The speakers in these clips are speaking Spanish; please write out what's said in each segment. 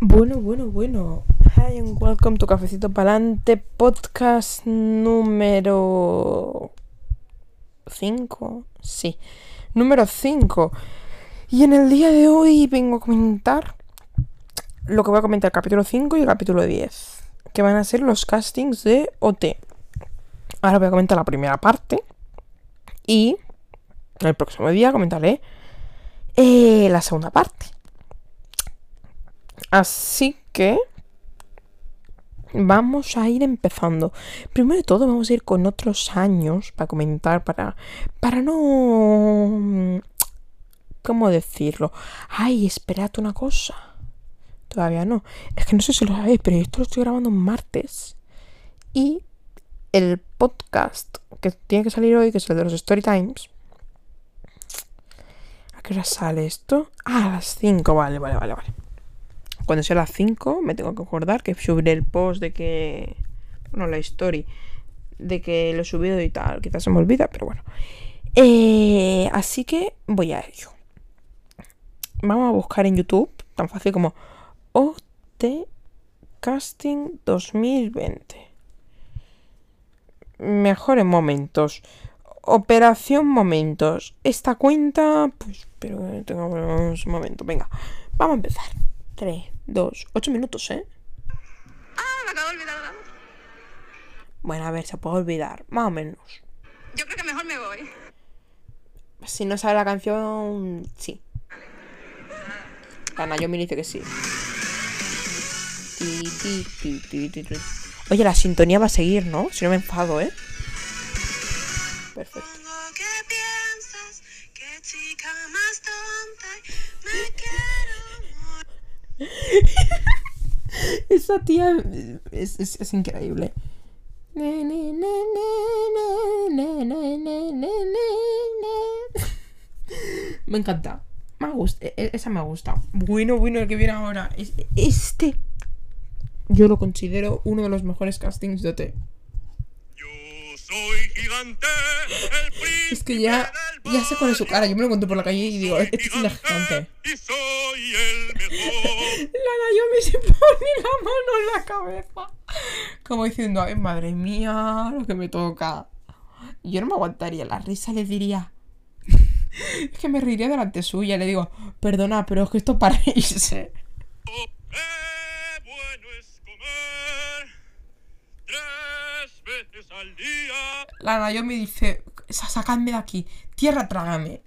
Bueno, bueno, bueno. Hi and welcome to Cafecito Palante, podcast número 5. Sí, número 5. Y en el día de hoy vengo a comentar lo que voy a comentar capítulo 5 y el capítulo 10, que van a ser los castings de OT. Ahora voy a comentar la primera parte y el próximo día comentaré eh, la segunda parte. Así que vamos a ir empezando. Primero de todo vamos a ir con otros años para comentar, para, para no... ¿Cómo decirlo? Ay, esperad una cosa. Todavía no. Es que no sé si lo sabéis, pero esto lo estoy grabando martes. Y el podcast que tiene que salir hoy, que es el de los Story Times. ¿A qué hora sale esto? Ah, a las 5, vale, vale, vale, vale. Cuando sea las 5 me tengo que acordar que subiré el post de que... Bueno, la story. De que lo he subido y tal. Quizás se me olvida, pero bueno. Eh, así que voy a ello. Vamos a buscar en YouTube, tan fácil como OT Casting 2020. Mejores momentos. Operación Momentos. Esta cuenta, pues, pero tengamos un momento. Venga, vamos a empezar. 3, 2, 8 minutos, ¿eh? Ah, me acabo de olvidar la voz. Bueno, a ver, se puede olvidar, más o menos. Yo creo que mejor me voy. Si no sabe la canción, sí. Ana, yo me dice que sí. Oye, la sintonía va a seguir, ¿no? Si no me enfado, ¿eh? Perfecto. Esa tía es, es, es increíble. Me encanta. Me gusta. E, e, esa me gusta. Bueno, bueno, el que viene ahora. Este. Yo lo considero uno de los mejores castings de OT. Yo soy gigante. El es que ya sé cuál es su cara. Yo me lo encuentro por la calle y digo, este es gigante. Y soy el mejor. La Naomi se pone la mano en la cabeza. Como diciendo, ay, madre mía, lo que me toca. Yo no me aguantaría la risa, le diría. Es que me reiría delante suya. Le digo, perdona, pero es que esto es para irse. Qué bueno es comer tres veces al día. La Naomi dice, "Sa- sacadme de aquí. Tierra, trágame.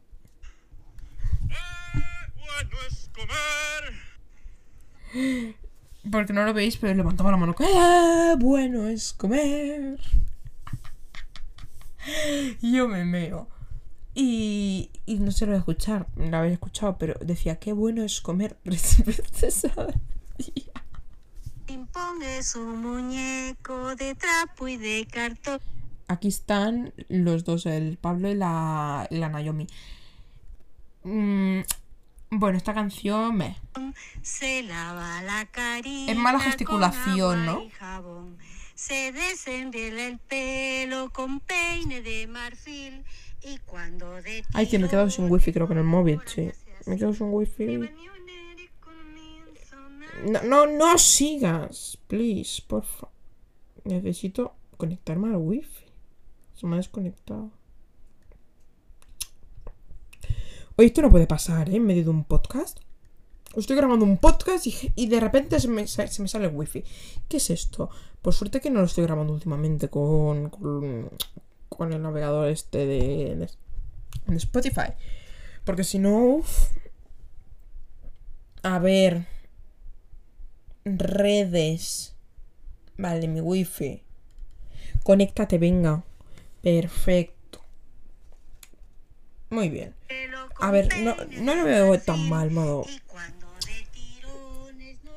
Porque no lo veis, pero levantaba la mano. ¡Qué bueno es comer! Yo me meo. Y, y no se lo voy a escuchar, la había escuchado, pero decía, qué bueno es comer. Ping-pong es un muñeco de trapo y de cartón. Aquí están los dos, el Pablo y la, y la Naomi. Mm, bueno, esta canción me... Se lava la carita. Es mala gesticulación, ¿no? jabón. Se desenvela el pelo con peine de marfil. Y cuando de Ay, que me he quedado sin wifi, creo que en el móvil, sí. Me he quedado sin wifi. No, no, no sigas, please, porfa. Necesito conectarme al wifi. Se me ha desconectado. Oye, esto no puede pasar, ¿eh? En medio de un podcast. Estoy grabando un podcast y, y de repente se me, se me sale el wifi. ¿Qué es esto? Por suerte que no lo estoy grabando últimamente con, con, el navegador este de, de, Spotify. Porque si no... A ver. Redes. Vale, mi wifi. Conéctate, venga. Perfecto. Muy bien. A ver, no, no lo veo tan mal, modo.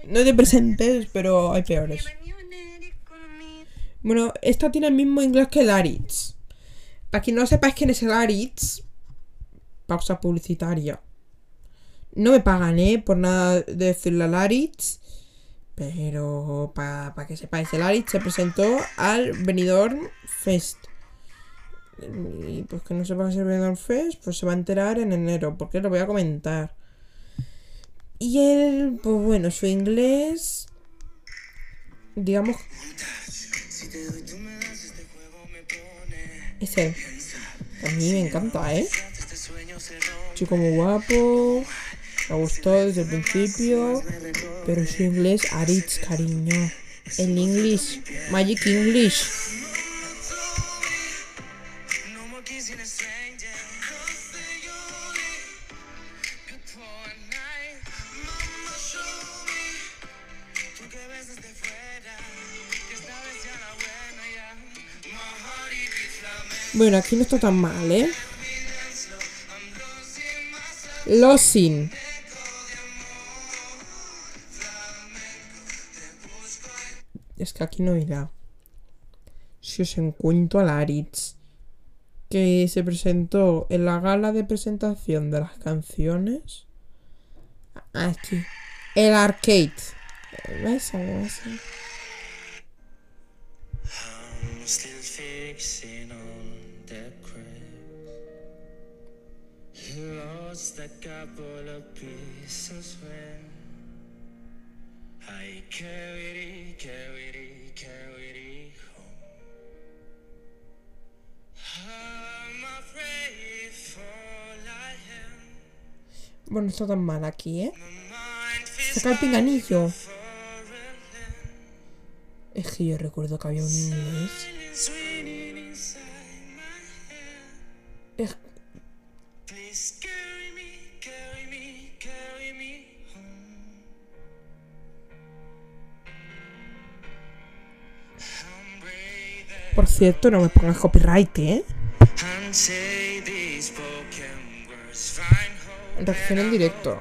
No te presentes, pero hay peores. Bueno, esta tiene el mismo inglés que el Aritz. Para quien no sepáis quién es el Aritz, pausa publicitaria. No me pagan, ¿eh? Por nada de decirle al Aritz. Pero para que sepáis, el Aritz se presentó al Benidorm Fest. Y pues que no sepa qué es Benidorm Fest, pues se va a enterar en enero, porque lo voy a comentar. Y él, pues bueno, su inglés. Digamos. Es él. A mí me encanta, ¿eh? Chico muy guapo. Me gustó desde el principio. Pero su inglés, Aritz, cariño. El English. Magic English. Bueno, aquí no está tan mal, ¿eh? Losing. Es que aquí no irá. Si os encuentro a Laritz, que se presentó en la gala de presentación de las canciones. Aquí. El arcade. ¿Ves? ¿Ves? Lost a couple of pieces when I carried it, carried it, carried it home. I'm afraid for I am. Bueno, no está tan mal aquí, ¿eh? Saca el pinganillo. Es que yo recuerdo que había un head. Es- Por cierto, no me pongas copyright, ¿eh? Reacción en directo.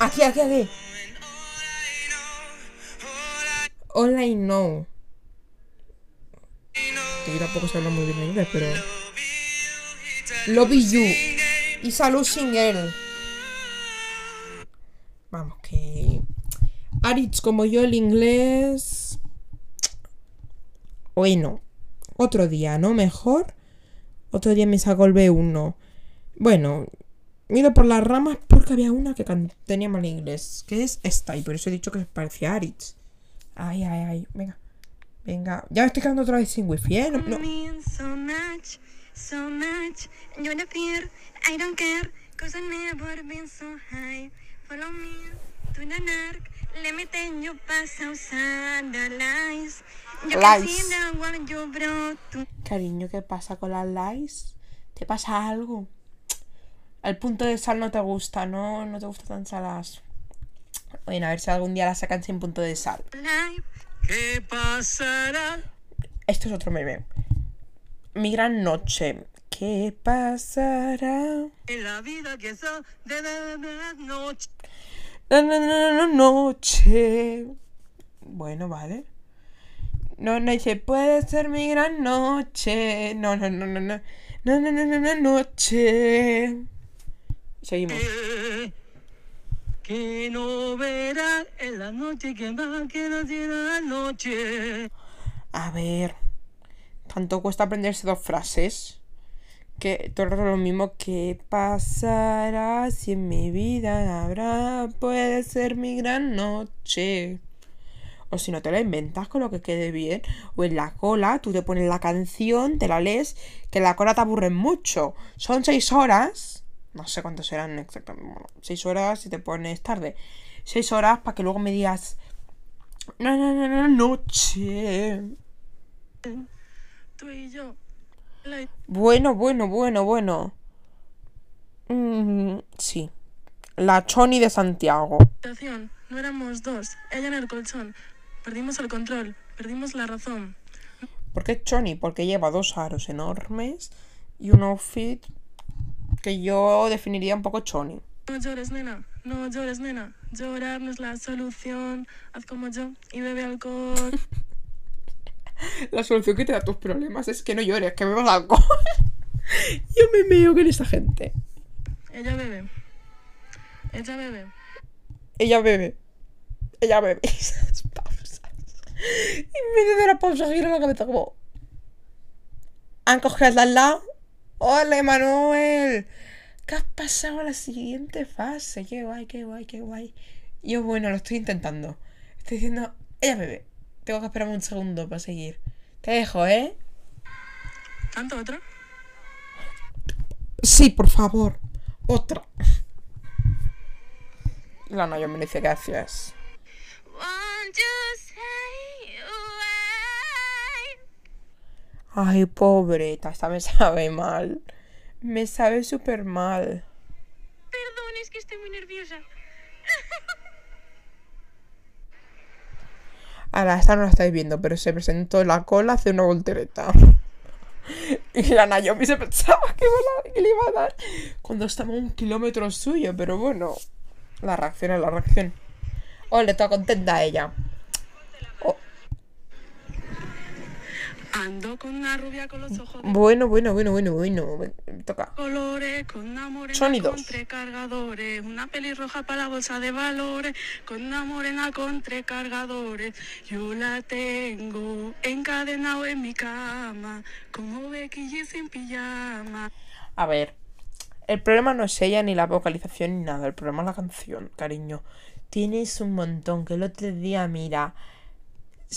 Aquí, aquí, aquí. all I know, all I All I know. know, Que tampoco se habla muy bien inglés, pero. love you. Y salud single. Vamos, que. Aritz, como yo, el inglés. Bueno. Otro día, ¿no? Mejor. Otro día me saco el B1. Bueno. Miro por las ramas porque había una que tenía mal inglés. Que es esta. Y por eso he dicho que parecía Aritz. Ay, ay, ay. Venga. Venga. Ya me estoy quedando otra vez sin wifi, ¿eh? No, lies. Lies. Cariño, ¿qué pasa con las likes? ¿Te pasa algo? El punto de sal no te gusta, ¿no? No te gustan tan saladas. Bueno, a ver si algún día la sacan sin punto de sal. life. ¿Qué pasará? Esto es otro meme. Mi gran noche. ¿Qué pasará? En la vida que son de la noche. No, no, no, no, noche. Bueno, vale. No, no dice, puede ser mi gran noche. No, no, no, no, no. No, no, no, no, no, noche. Seguimos. Que no verás en la noche que más que tiene la noche. A ver. Tanto cuesta aprenderse dos frases. Que todo lo mismo. ¿Qué pasará si en mi vida habrá? Puede ser mi gran noche. O si no te la inventas con lo que quede bien. O en la cola, tú te pones la canción, te la lees, que en la cola te aburren mucho. Son seis horas. No sé cuántos serán exactamente. Bueno, seis horas si te pones tarde. Seis horas para que luego me digas. No, no, no, no, noche. Tú y yo. La Bueno, bueno, bueno, bueno. Mm, sí. La Choni de Santiago. habitación. No éramos dos. Ella en el colchón. Perdimos el control. Perdimos la razón. ¿Por qué Choni? Porque lleva dos aros enormes y un outfit que yo definiría un poco Choni. No llores, nena. No llores, nena. Llorar no es la solución. Haz como yo y bebe alcohol. La solución que te da tus problemas es que no llores, que bebas alcohol. yo me meo con esa gente. Ella bebe. Ella bebe. Ella bebe. Ella bebe. Esas pausas. Y en medio de la pausa gira la cabeza como. Han cogido al lado. ¡Hola, Manuel! ¿Qué has pasado a la siguiente fase? ¡Qué guay, qué guay, qué guay! Yo, bueno, lo estoy intentando. Estoy diciendo, ella bebe. Tengo que esperarme un segundo para seguir. Te dejo, ¿eh? ¿Tanto otro? Sí, por favor. Otra. Y la Nayo me dice gracias. Won't you say Ay, pobreta, esta me sabe mal. Me sabe súper mal. Perdón, es que estoy muy nerviosa. Ahora, esta no la estáis viendo, pero se presentó en la cola hace una voltereta. Y la Naomi se pensaba que, iba a- que le iba a dar cuando estaba a un kilómetro suyo, pero bueno. La reacción es la reacción. Ole, está contenta ella. Ando con una rubia con los ojos bueno, bueno, bueno, bueno, bueno. Toca. colores, con una morena Sonidos. con tres cargadores, una pelirroja para la bolsa de valores, con una morena con tres cargadores. Yo la tengo encadenado en mi cama, como Becky G sin pijama. A ver, el problema no es ella, ni la vocalización, ni nada. El problema es la canción, cariño. Tienes un montón. Que el otro día, mira.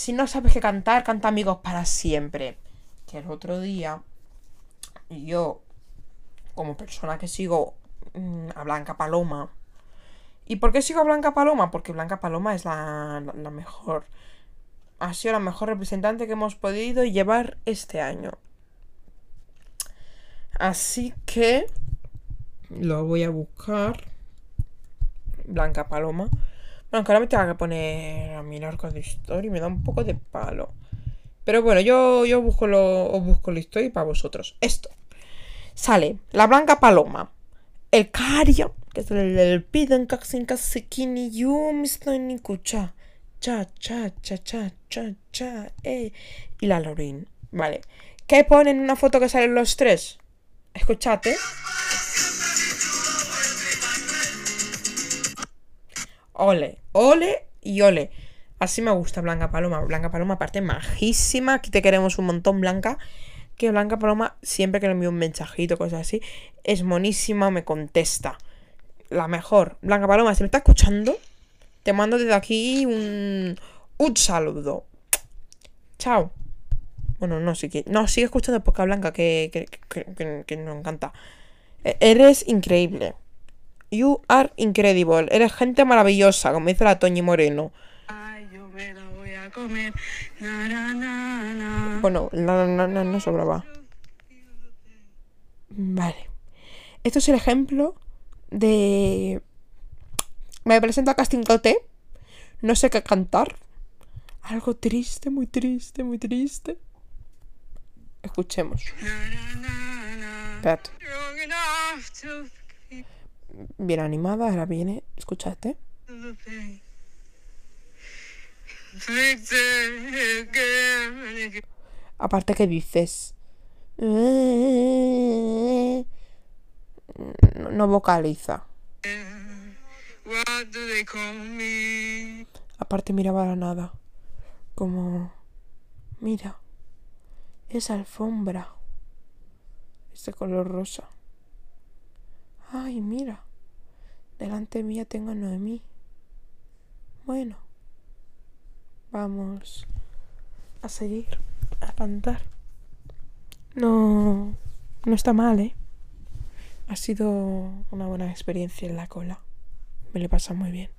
Si no sabes qué cantar, canta amigos para siempre. Que el otro día, yo, como persona que sigo mm, a Blanca Paloma. ¿Y por qué sigo a Blanca Paloma? Porque Blanca Paloma es la, la- la mejor. Ha sido la mejor representante que hemos podido llevar este año. Así que lo voy a buscar. Blanca Paloma. Bueno, que ahora me tengo que poner a mirar con historia y me da un poco de palo. Pero bueno, yo, yo busco lo, os busco la historia para vosotros. Esto. Sale la Blanca Paloma. El Cario, que es el del piden casi casi kini yo me estoy ni escucha. Cha, cha, cha, cha, cha, cha, eh. Y la Lorin. Vale. ¿Qué ponen en una foto que salen los tres? Escuchate. Ole, ole y ole. Así me gusta Blanca Paloma. Blanca Paloma, aparte, majísima. Aquí te queremos un montón, Blanca. Que Blanca Paloma, siempre que le envío un mensajito, cosas así, es monísima, me contesta. La mejor. Blanca Paloma, si me está escuchando, te mando desde aquí un, un saludo. Chao. Bueno, no, sí que. No, sigue escuchando Poca Blanca, que, que, que, que- que nos encanta. E- Eres increíble. You are incredible. Eres gente maravillosa, como dice la Toñi Moreno. Ay, yo me la voy a comer. Na, na, na, na. Bueno, no, sobraba. Vale. Esto es el ejemplo de. Me presento a Casting. No sé qué cantar. Algo triste, muy triste, muy triste. Escuchemos. Espérate. Bien animada, ahora viene. Again. Aparte que dices. No, no vocaliza. Aparte miraba la nada. Como... Mira. Esa alfombra. Este color rosa. Ay, mira. Delante mía tengo a Noemí. Bueno. Vamos a seguir a cantar. No... No está mal, ¿eh? Ha sido una buena experiencia en la cola. Me le pasa muy bien.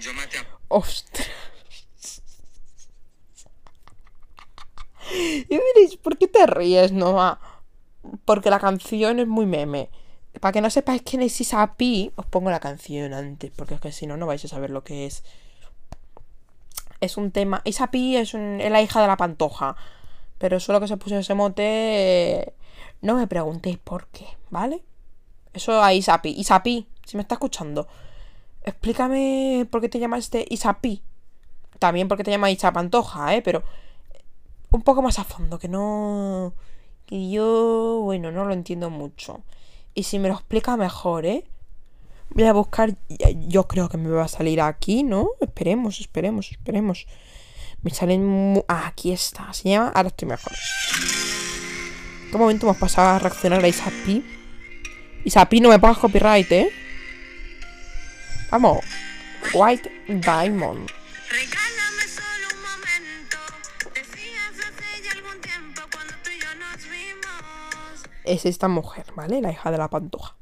Yo maté a Ostras. Y ¿por qué te ríes, Noah? Porque la canción es muy meme. Para que no sepáis quién es Isapi, os pongo la canción antes, porque es que si no, no vais a saber lo que es. Es un tema. Isapi es, un- es la hija de la pantoja. Pero solo que se puso ese mote. No me preguntéis por qué, ¿vale? Eso a Isapi. Isapi, si me está escuchando. Explícame por qué te llamas este Isapi. También por qué te llamas Isa Pantoja, ¿eh? Pero un poco más a fondo, que no... Que yo, bueno, no lo entiendo mucho. y si me lo explica mejor, ¿eh? Voy a buscar. Yo creo que me va a salir aquí, ¿no? Esperemos, esperemos, esperemos. Me salen. Ah, aquí está. Se llama Ahora estoy mejor. ¿En qué momento hemos pasado a reaccionar a Isapi? Isapi, no me pongas copyright, ¿eh? Vamos. White Diamond. Es esta mujer, ¿vale? La hija de la pantoja.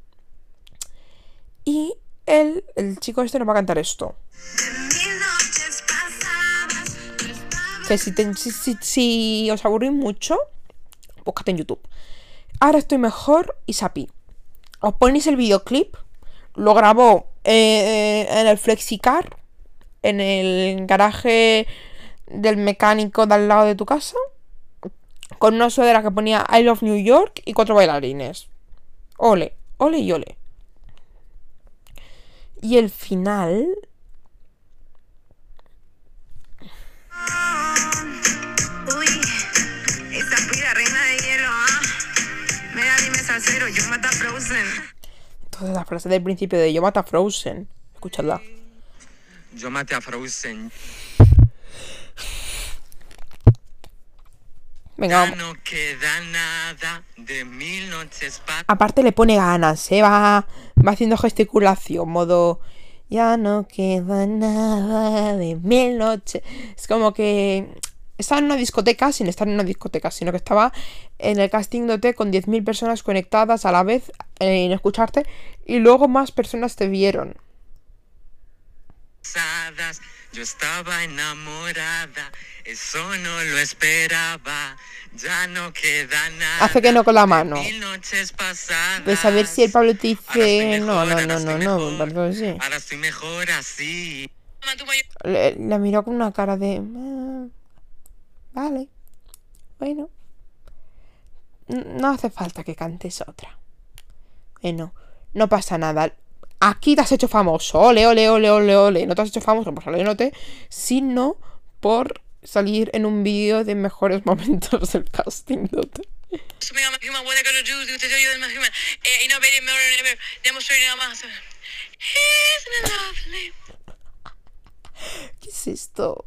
Y él, el chico este nos va a cantar esto. Que si, te- si, si- os aburrís mucho, búscate en YouTube. Ahora estoy mejor y Sapi. Os ponéis el videoclip. Lo grabó eh, en el Flexicar. En el garaje del mecánico de al lado de tu casa. Con una sudadera que ponía I love New York y cuatro bailarines. Ole, ole y ole. Y el final. Uy, esa pira reina de hielo, ah. Mira, dime salsero, yo mata Frozen. Entonces la frase del principio de Yo mata a Frozen. Escuchadla. Yo maté a Frozen. Venga, vamos. no queda nada de mil noches. Aparte le pone ganas, ¿eh? Va, va haciendo gesticulación, modo... Ya no queda nada de mil noches. Es como que... Estaba en una discoteca sin estar en una discoteca, sino que estaba en el casting de OT con 10.000 personas conectadas a la vez en escucharte y luego más personas te vieron. Yo estaba enamorada, eso no lo esperaba. Ya no queda nada. Hace que no con la mano. de saber si el Pablo te dice... mejor, No, no, no, no, no, perdón, sí. Ahora estoy mejor así. Le, la miró con una cara de... "Ah, vale. Bueno. No hace falta que cantes otra. Bueno, no pasa nada. Aquí te has hecho famoso. Ole, ole, ole, ole, ole. No te has hecho famoso por salir en OT, sino por salir en un vídeo de mejores momentos del casting de OT. ¿Qué es esto?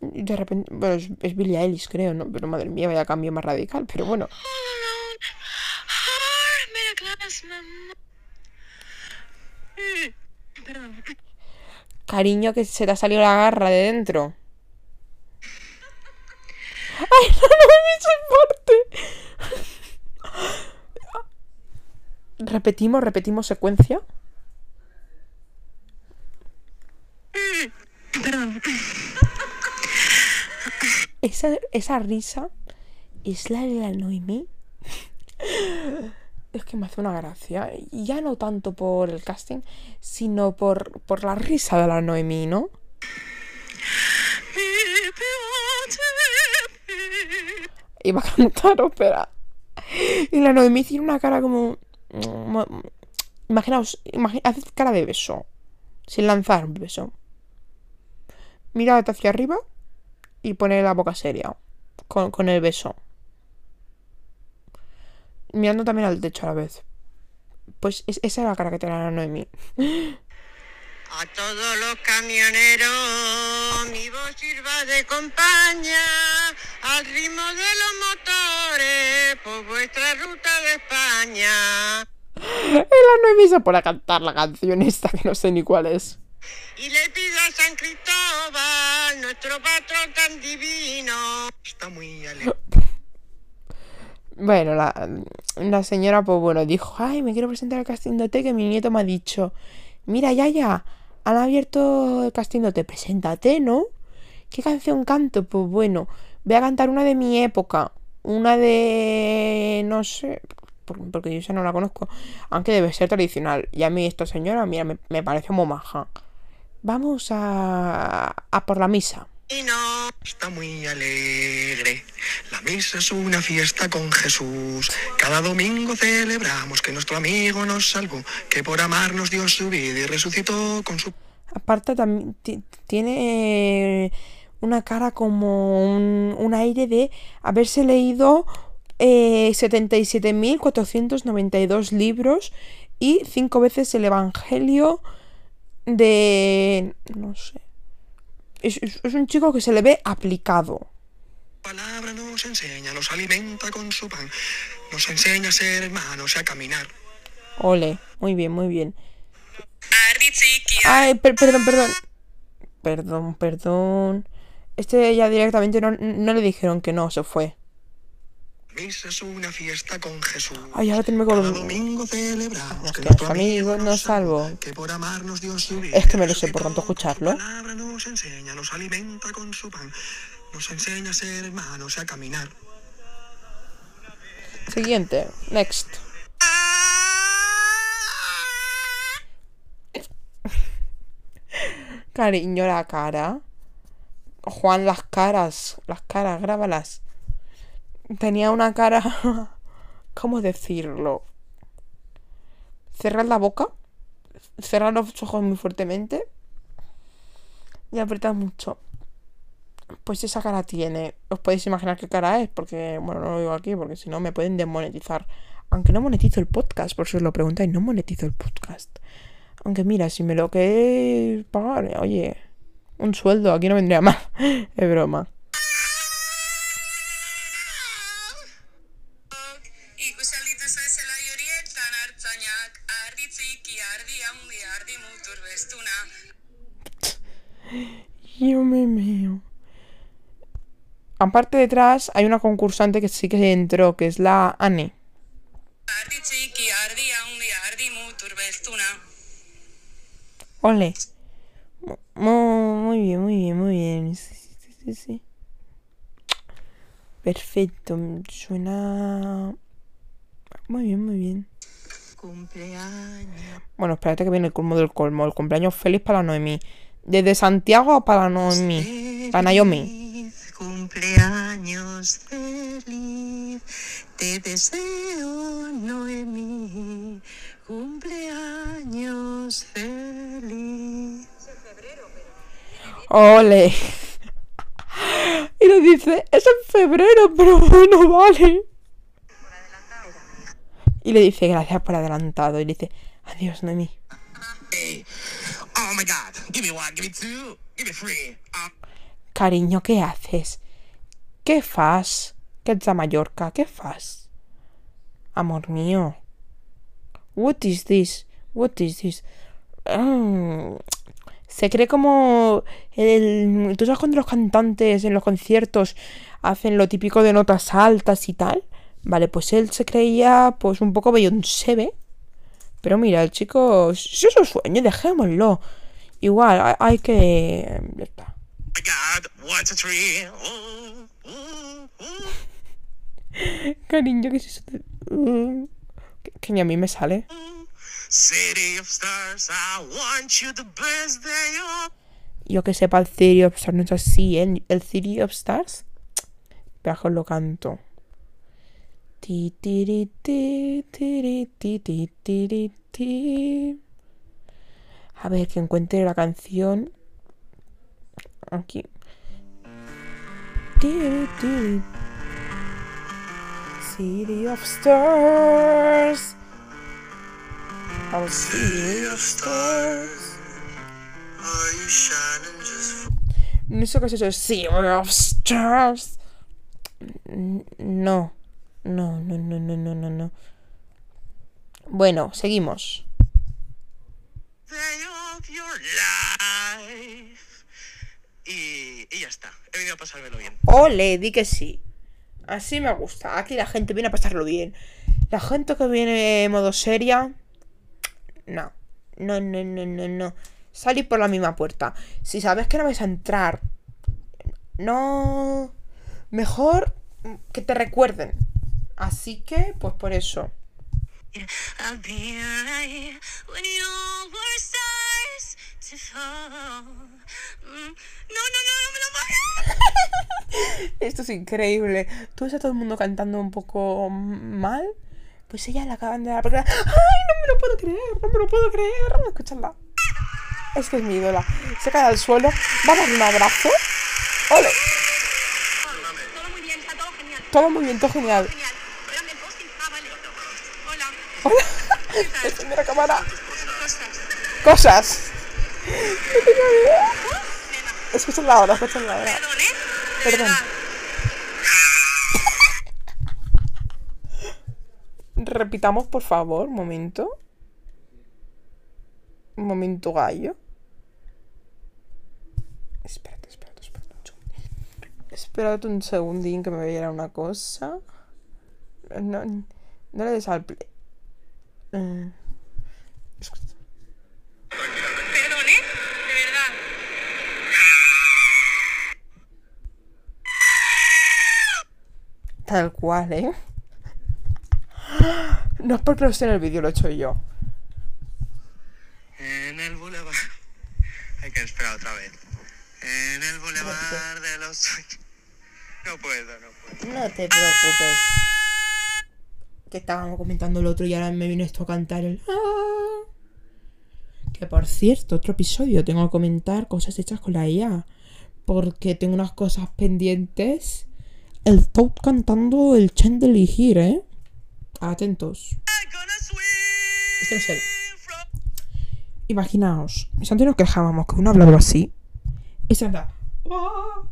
De repente, bueno, es, es Billie Eilish, creo, ¿no? Pero madre mía, vaya cambio más radical. Pero bueno, All alone, heart made a glass, mamá. Cariño, que se te ha salido la garra de dentro. ¡Ay, no, no me parte! Repetimos, repetimos secuencia. Esa, esa risa es la de la Noemí. Es que me hace una gracia. Ya no tanto por el casting, sino por, por la risa de la Noemí, ¿no? Iba a cantar ópera. Y la Noemí tiene una cara como. Imaginaos, imagi- haced cara de beso. Sin lanzar un beso. Mira hacia arriba y pone la boca seria. Con, con el beso. Mirando también al techo a la vez. Pues es- esa es la cara que tiene la Noemí. A todos los camioneros, mi voz sirva de compañía, al ritmo de los motores, por vuestra ruta de España. La Noemí se pone a cantar la canción esta que no sé ni cuál es. Y le pido a San Cristóbal, nuestro patrón tan divino. Está muy alegre. Bueno, la, la señora, pues bueno, dijo, ay, me quiero presentar al casting que mi nieto me ha dicho, mira, ya, ya, han abierto el casting de preséntate, ¿no? ¿Qué canción canto? Pues bueno, voy a cantar una de mi época, una de, no sé, por- porque yo esa no la conozco, aunque debe ser tradicional. Y a mí esta señora, mira, me, me parece muy maja. Vamos a, a por la misa. Está muy alegre. La misa es una fiesta con Jesús. Cada domingo celebramos que nuestro amigo nos salvó, que por amarnos dio su vida y resucitó con su Aparte también ti- tiene una cara como un, un aire de haberse leído eh, 77.492 libros y cinco veces el Evangelio de... no sé. Es, es- es un chico que se le ve aplicado. palabra nos enseña, nos alimenta con su pan, nos enseña a ser hermanos y a caminar. Ole, muy bien, muy bien. Ay, per- perdón, perdón. Perdón, perdón. Este ya directamente no, no le dijeron que no, se fue. Misa es una fiesta con Jesús. Ay, ahora tengo con... domingo celebramos que que nuestro nuestro amigo amigo nos que por amarnos vida. Es que me lo sé por tanto escucharlo. palabra nos enseña, nos alimenta con su pan, nos enseña a ser hermanos y a caminar. Siguiente, next. Cariño, la cara. Juan, las caras. Las caras, grábalas. Tenía una cara. ¿Cómo decirlo? Cerrar la boca. Cerrar los ojos muy fuertemente. Y apretar mucho. Pues esa cara tiene. Os podéis imaginar qué cara es, porque, bueno, no lo digo aquí, porque si no me pueden desmonetizar. Aunque no monetizo el podcast, por si os lo preguntáis, no monetizo el podcast. Aunque mira, si me lo que pagar, oye, un sueldo, aquí no vendría mal. es broma. Yo me meo. Aparte detrás hay una concursante que sí que entró, que es la Anne. Ole. Mu- mu- Muy bien, muy bien, muy bien. Sí, sí, sí, sí, sí. Perfecto. Suena... Muy bien, muy bien. Cumpleaños. Bueno, espérate que viene el colmo del colmo. El cumpleaños feliz para la Noemí. Desde Santiago para la Noemí. Para Naomi. Feliz Cumpleaños feliz, te deseo Noemí. Cumpleaños feliz. Ole. Y le dice, es en febrero, pero bueno, vale. Y le dice, gracias por adelantado. Y le dice, adiós, Noemí. Hey, oh my God, give me one, give me two, give me three. Um, Cariño, ¿qué haces? ¿Qué fas? ¿Qué ets de Mallorca? ¿Qué fas? Amor mío. What is this? What is this? Mm, Se cree como el... ¿Tú sabes cuando los cantantes en los conciertos hacen lo típico de notas altas y tal? Vale, pues él se creía pues un poco Beyoncé. Pero mira, el chico... Si es su sueño, dejémoslo. Igual, hay, que... ya está. Oh, oh, oh. Cariño, ¿qué es eso? Mm, que, que ni a mí me sale. City of stars, I want you the best day of. Yo que sepa, el City of Stars no es así, ¿eh? El City of Stars. Pero lo canto. Ti, ti, ti, ti. A ver, que encuentre la canción. Aquí. City of Stars. Our City of Stars. Are you shining just for No sé qué es eso. City of Stars. No. No, no, no, no, no, no, no. Bueno, seguimos. y ya está, he venido a pasármelo bien. Ole, di que sí. Así me gusta. Aquí la gente viene a pasarlo bien. La gente que viene en modo seria. No. No, no, no, no, no. Salid por la misma puerta. Si sabes que no vais a entrar. No. Mejor que te recuerden. Así que, pues por eso. Mm. Esto es increíble. Tú ves a todo el mundo cantando un poco mal. Pues ella la acaban de dar porque... ¡Ay, no me lo puedo creer! ¡No me lo puedo creer! Escuchadla. Es que es mi ídola. Se cae al suelo. Va a un abrazo. ¡Ole! Todo muy bien, está todo genial. Todo muy bien, todo genial. Genial. Espérame el posting. Ah, vale. Hola. La cámara. Cosas. No tengo idea. Escúchala ahora, escúchala ahora. Perdón, ¿eh? Repitamos, por favor, un momento. Un momento, gallo. Espérate, espérate, espérate un segundín. Espérate un segundín que me voy a ir a una cosa. No, no le des al play. Eh. Perdón, ¿eh? De verdad. Tal cual, ¿eh? No es porque lo esté en el vídeo, lo he hecho yo. En el boulevard. Hay que esperar otra vez. En el boulevard de los sueños. No puedo, no puedo. No te preocupes. Que estábamos comentando el otro y ahora me vino esto a cantar el. "Ah". Que por cierto, otro episodio tengo que comentar cosas hechas con la IA. Porque tengo unas cosas pendientes. El top cantando el Chen de elegir, ¿eh? Atentos. Este no es él. Imaginaos, antes nos quejábamos que uno hablaba así. Ese anda. "Ah".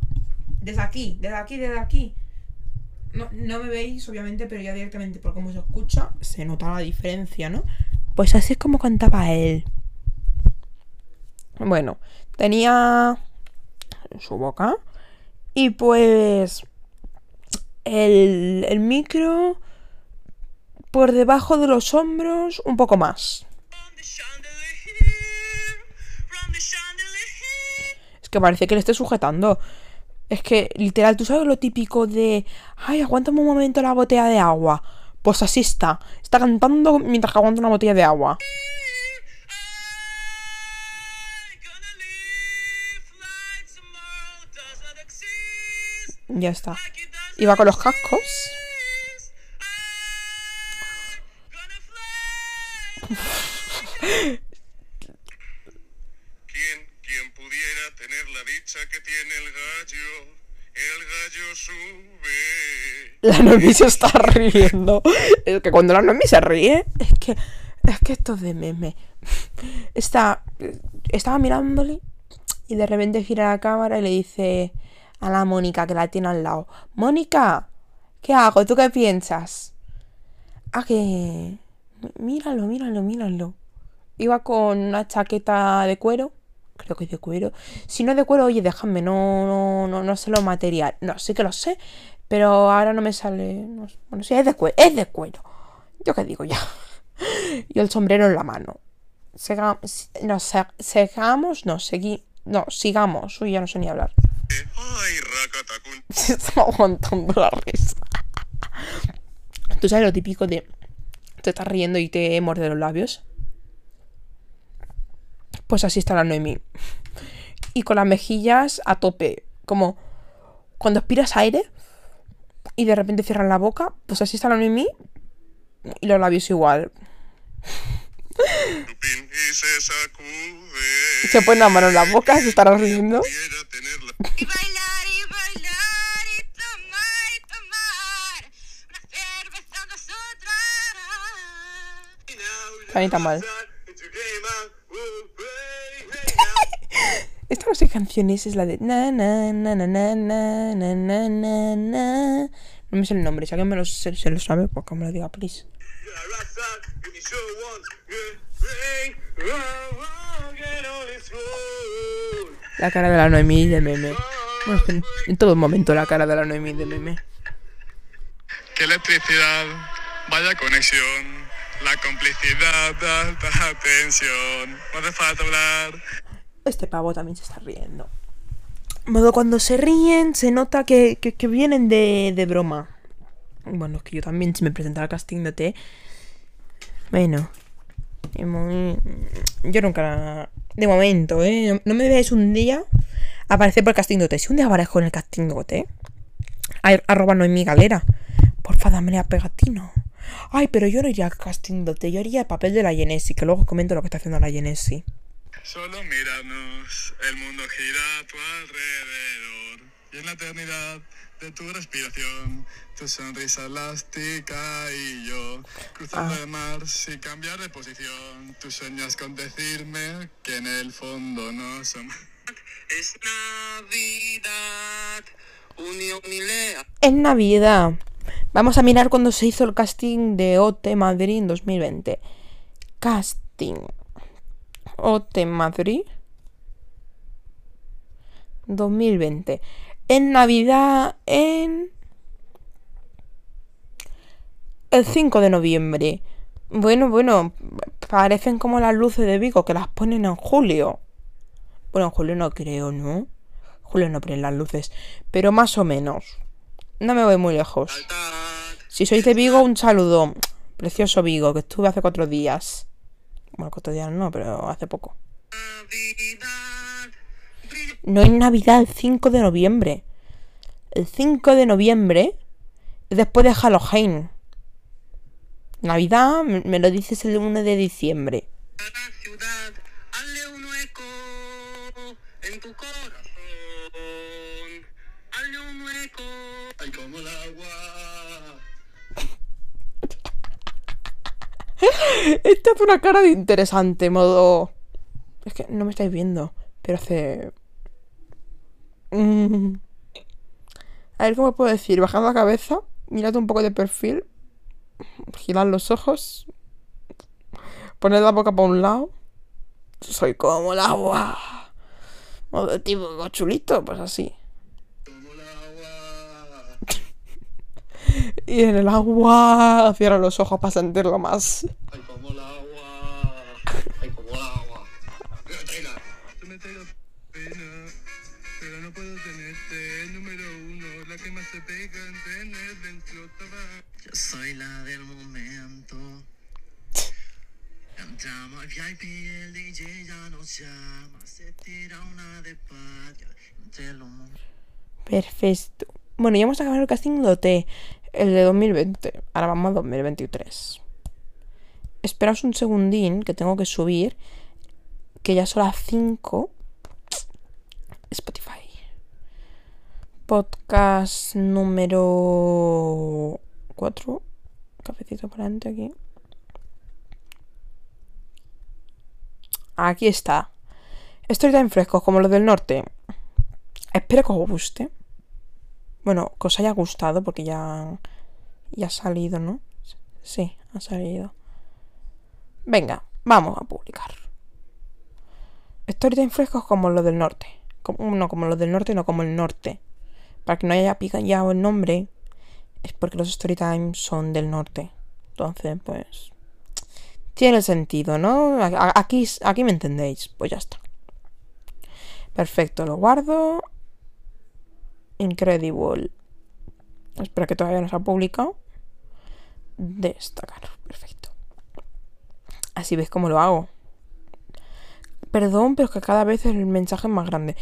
Desde aquí, desde aquí, desde aquí. No, no me veis, obviamente, pero ya directamente por cómo se escucha, se nota la diferencia, ¿no? Pues así es como cantaba él. Bueno, tenía en su boca. Y pues. El, el micro. Por debajo de los hombros, un poco más. Es que parece que le esté sujetando. Es que, literal, tú sabes lo típico de. Ay, aguántame un momento la botella de agua. Pues así está. Está cantando mientras que aguanta una botella de agua. Ya está. Iba con los cascos. ¿Quién, quién pudiera la Noemi se está riendo. Es que cuando la Noemi se ríe, es que. Es que esto es de meme. Está. Estaba mirándole y de repente gira la cámara y le dice a la Mónica que la tiene al lado: Mónica, ¿qué hago? ¿Tú qué piensas? Ah, que. Míralo, míralo, míralo. Iba con una chaqueta de cuero. Creo que es de cuero. Si no es de cuero, oye, déjame, no, no, no, no sé lo material. No, sí que lo sé, pero ahora no me sale. no sé. bueno, sí, es de cuero, es de cuero. Yo qué digo ya. Y el sombrero en la mano. Sega- no, se- segamos, no, no, sigamos. Uy, ya no sé ni hablar. Ay. Se está aguantando la risa. ¿Tú sabes lo típico de te estás riendo y te muerde los labios? Pues así está la Noemi. Y con las mejillas a tope. Como cuando aspiras aire y de repente cierras la boca, pues así está la Noemi y los labios igual. Y se sacude. Se pone la mano en la boca, se estará riendo. Y bailar y bailar y tomar y tomar una cerveza nosotras. Está ni tan mal. Esta sé qué canción es, la de na na na na na na na na na na. No me sé el nombre, si alguien me lo, se, lo sabe, pues que me lo diga, please. La cara de la Noemí de meme. En, todo momento la cara de la Noemí de meme. ¡Qué electricidad! Vaya conexión. La complicidad de alta tensión. No hace falta hablar. Este pavo también se está riendo. Modo, cuando se ríen, se nota que, que, vienen de, de broma. Bueno, es que yo también, si me presentara al casting de T. Bueno. Yo nunca. De momento, ¿eh? No, no me veáis un día aparecer por el casting de OT. Si un día aparezco en el casting de ay, arroba Noemí Galera. Porfa, dame la pegatina. Ay, pero yo no iría al casting de OT. Yo haría el papel de la Genesi, que luego comento lo que está haciendo la Genesi. Solo míranos. El mundo gira a tu alrededor. y en la eternidad de tu respiración, tu sonrisa elástica y yo cruzando Ah. el mar sin cambiar de posición. Tú sueñas con decirme que en el fondo no somos. Es Navidad, unión y lea. En Navidad. Vamos a mirar cuando se hizo el casting de OT Madrid en 2020. Casting. OT Madrid. 2020. En Navidad en... El 5 de noviembre. Bueno, bueno, parecen como las luces de Vigo que las ponen en julio. Bueno, en julio no creo, ¿no? Julio no ponen las luces, pero más o menos. No me voy muy lejos. Si sois de Vigo, un saludo. Precioso Vigo, que estuve hace cuatro días. Bueno, días no, pero hace poco. No es Navidad el 5 de noviembre. El 5 de noviembre es después de Halloween. Navidad me lo dices el 1 de diciembre. la ciudad, hazle un eco en tu corazón. Esta hace una cara de interesante, modo. Es que no me estáis viendo, pero hace. Mm. A ver cómo puedo decir. Bajad la cabeza, mirad un poco de perfil, girad los ojos, poned la boca para un lado. Soy como el agua. Modo tipo chulito, pues así. Y en el agua, cierra los ojos para sentirlo más. Ay, como el agua. Ay, como el agua. Tú me traigo pena, pero no puedo tenerte. Número uno, la que más se pega en tener dentro. Yo soy la del momento. Llama al VIP, el DJ ya nos llama. Se tira una de patio entre los Perfecto. Bueno, ya hemos acabado el casting de OT, el de 2020. Ahora vamos a 2023. Esperaos un segundín que tengo que subir, que ya son las 5. Spotify. Podcast número 4. Cafecito para adelante aquí. Aquí está. Storytime frescos como los del norte. Espero que os guste. Bueno, que os haya gustado porque ya, ya ha salido, ¿no? Sí, ha salido. Venga, vamos a publicar. Storytime frescos como los del norte. Como- no como los del norte, no como el norte. Para que no haya pillado el nombre, es porque los Storytime son del norte. Entonces, pues. Tiene sentido, ¿no? Aquí, aquí me entendéis. Pues ya está. Perfecto, lo guardo. Incredible. Espera que todavía no se ha publicado. Destacar. Perfecto. Así ves cómo lo hago. Perdón, pero es que cada vez el mensaje es más grande.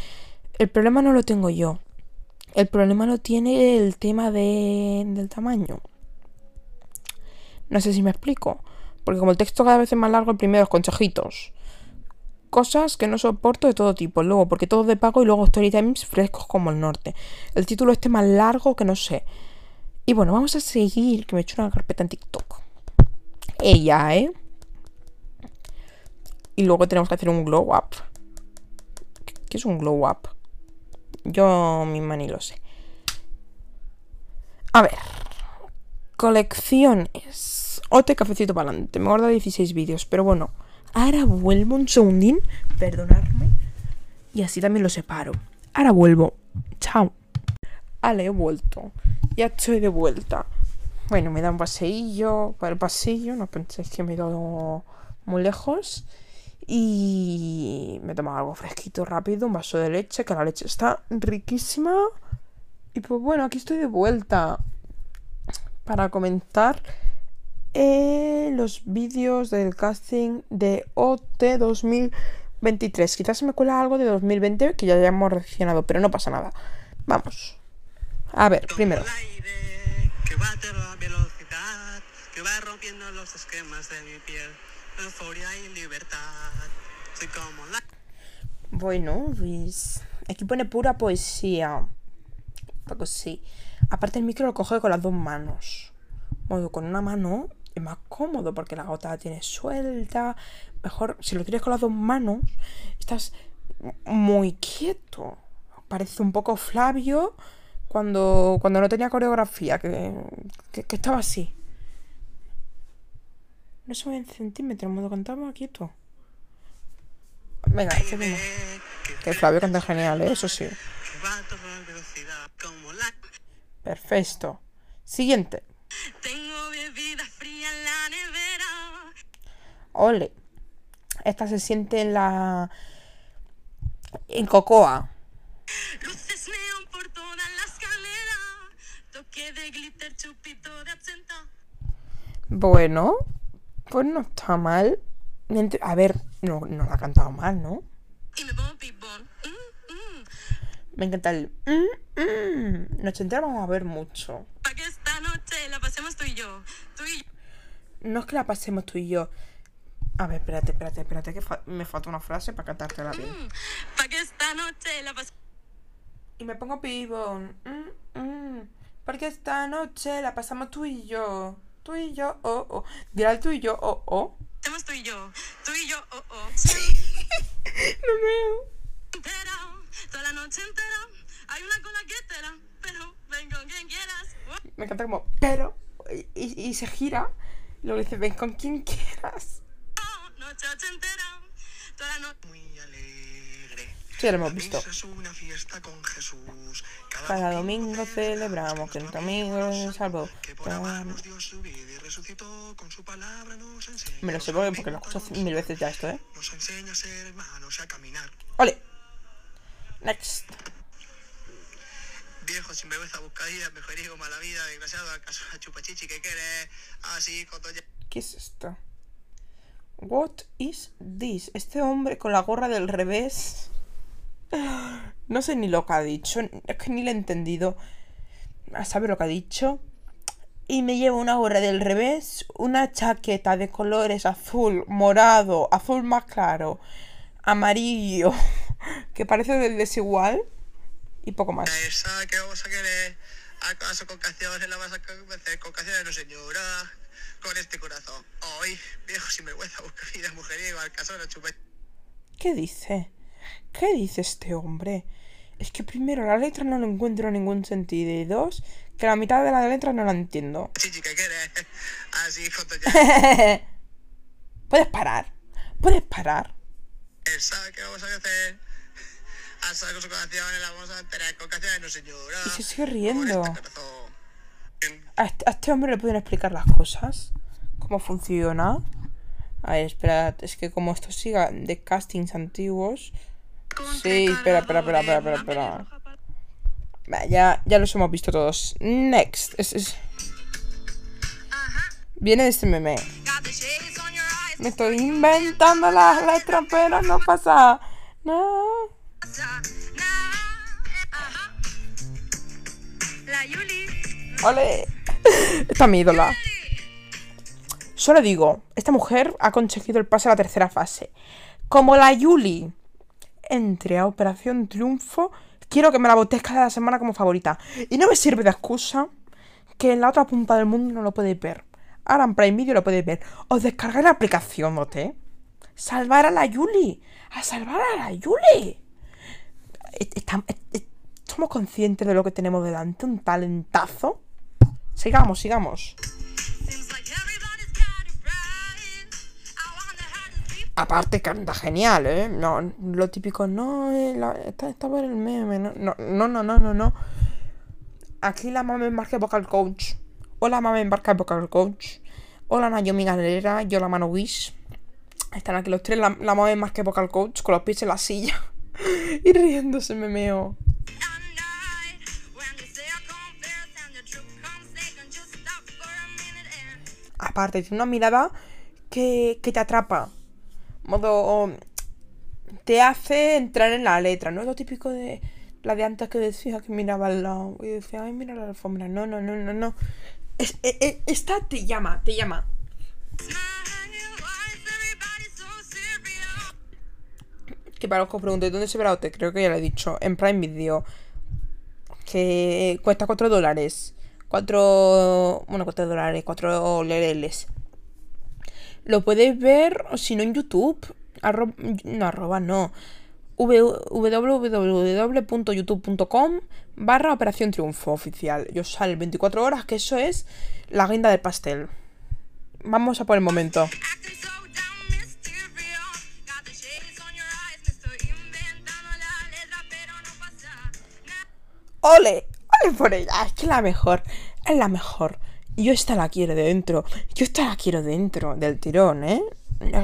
El problema no lo tengo yo. El problema lo tiene el tema de, del tamaño. No sé si me explico. Porque como el texto cada vez es más largo, el primero es consejitos. Cosas que no soporto de todo tipo. Luego, porque todo de pago y luego story times frescos como el norte. El título este más largo que no sé. Y bueno, vamos a seguir, que me he una carpeta en TikTok. Ella, ¿eh? Y luego tenemos que hacer un glow up. ¿Qué es un glow up? Yo misma ni lo sé. A ver. Colecciones. Ote cafecito para adelante. Me guarda 16 vídeos, pero bueno. Ahora vuelvo un segundín. Perdonadme. Y así también lo separo. Ahora vuelvo. Chao. Vale, he vuelto. Ya estoy de vuelta. Bueno, me da un paseillo por el pasillo. No penséis que me he ido muy lejos. Y me he tomado algo fresquito rápido. Un vaso de leche, que la leche está riquísima. Y pues bueno, aquí estoy de vuelta. Para comentar eh, los vídeos del casting de OT 2023. Quizás se me cuela algo de 2020 que ya hayamos reaccionado, pero no pasa nada. Vamos. A ver, primero. El aire que va a toda velocidad, que va rompiendo los esquemas de mi piel. Euforia y libertad. Soy como la. Bueno, pues aquí pone pura poesía. Porque sí. Aparte el micro lo coge con las dos manos. Modo, con una mano es más cómodo porque la gota la tienes suelta. Mejor, si lo tienes con las dos manos, estás muy quieto. Parece un poco Flavio cuando, cuando no tenía coreografía, que, que, estaba así. No se mueve en centímetros, modo cantaba quieto. Venga, seguimos. Que Flavio canta genial, ¿eh? eso sí. Perfecto. Siguiente. Ole. Esta se siente en la. En Cocoa. Luces neón por toda la escalera. Toque de glitter, chupito de 80. Bueno, pues no está mal. A ver, no, no la ha cantado mal, ¿no? Y me pongo pibón. Mm, mm. Me encanta el. Mm, mm. Nos entera vamos a ver mucho. Pa' que esta noche la pasemos tú y yo. Tú y yo. No es que la pasemos tú y yo. A ver, espérate, espérate, espérate, que fa- me falta una frase para cantártela bien. Mm. Pa' que esta noche la pasemos. Y me pongo pibón. Mm, mm. Porque esta noche la pasamos tú y yo. Tú y yo, oh, oh. Dirá tú y yo, oh, oh. tú y yo. Tú y yo, oh, oh. No veo. Entera, toda la noche entera. Hay una cola que entera. Pero ven con quien quieras. Me encanta como, pero. Y, y- y se gira. Luego dice, ven con quien quieras. Noche entera. Toda la noche. Muy alegre. Sí, ya lo hemos visto. misa es una fiesta con Jesús. Cada domingo celebramos que nuestro amigo nos salvó. Que por amarnos Dios su vida y resucitó con su palabra nos enseña. Me lo sé porque porque lo escucho mil veces ya esto, ¿eh? Nos enseña a ser hermanos y a caminar. ¡Ole! Next. Viejo sin vergüenza buscadilla, mejor hijo mala vida, desgraciado, acaso la chupachichi que quieres, así con doña... ¿Qué es esto? What is this? Este hombre con la gorra del revés. No sé ni lo que ha dicho. Es que ni lo he entendido. ¿Sabe lo que ha dicho? Y me llevo una gorra del revés, una chaqueta de colores azul, morado, azul más claro, amarillo, que parece del desigual y poco más. Esa que vamos a querer, la vas a convencer, con canciones no señora, con este corazón. Hoy, viejo sin vergüenza, busca vida, mujeriego. ¿Qué dice? ¿Qué dice este hombre? Es que primero la letra no le encuentro ningún sentido y dos, que la mitad de la letra no la entiendo. Chichi que quieres, así con doña... ¿Puedes parar? ¿Puedes parar? Esa que vamos a hacer, a con sus canciones la vamos a enterar, con canciones no señora. Y se sigue riendo. Este. A este, hombre le pueden explicar las cosas. ¿Cómo funciona? A ver, espera, es que como esto siga de castings antiguos. Sí, espera, espera, espera, espera, espera, espera. Ya, ya los hemos visto todos. Next. Viene de este meme. Me estoy inventando las letras, pero no pasa. Ajá. La Yuli. ¡Ole! Esta es mi ídola. Solo digo, esta mujer ha conseguido el pase a la tercera fase. Como la Yuli entre a Operación Triunfo, quiero que me la votéis cada semana como favorita. Y no me sirve de excusa que en la otra punta del mundo no lo podéis ver. Ahora en Prime Video lo podéis ver. Os descargáis la aplicación, ¿no te? Salvar a la Yuli. A salvar a la Yuli. Est- estam- est- est- ¿Somos conscientes de lo que tenemos delante? Un talentazo. Sigamos, sigamos. Aparte canta genial, ¿eh? No, lo típico, no, eh, la- está, está por el meme, no, no, no, no, no, no. Aquí la mame marca vocal coach. Hola mame marca vocal coach. Hola Naomi Galera, yo la mano Wish. Están aquí los tres, la, la mame marca vocal coach, con los pies en la silla. y riéndose me Aparte, tiene una mirada que, que te atrapa. Modo. Te hace entrar en la letra. No es lo típico de la de antes que decía que miraba al lado. Y decía, ay, mira la alfombra. No, no, no, no, no. Es- e- e- esta te llama, te llama. Que para los que os dónde se verá OT, creo que ya lo he dicho. En Prime Video. que cuesta 4 dólares. 4. Bueno, 4 dólares, 4 lereles. Lo podéis ver, si no, en YouTube. No, arroba, no. www.youtube.com barra Operación Triunfo oficial. Y os sale 24 horas, que eso es la guinda del pastel. Vamos a por el momento. ¡Ole! ¡Ole por ella! Es que la mejor. Es la mejor. Yo esta la quiero dentro. Yo esta la quiero dentro del tirón, ¿eh?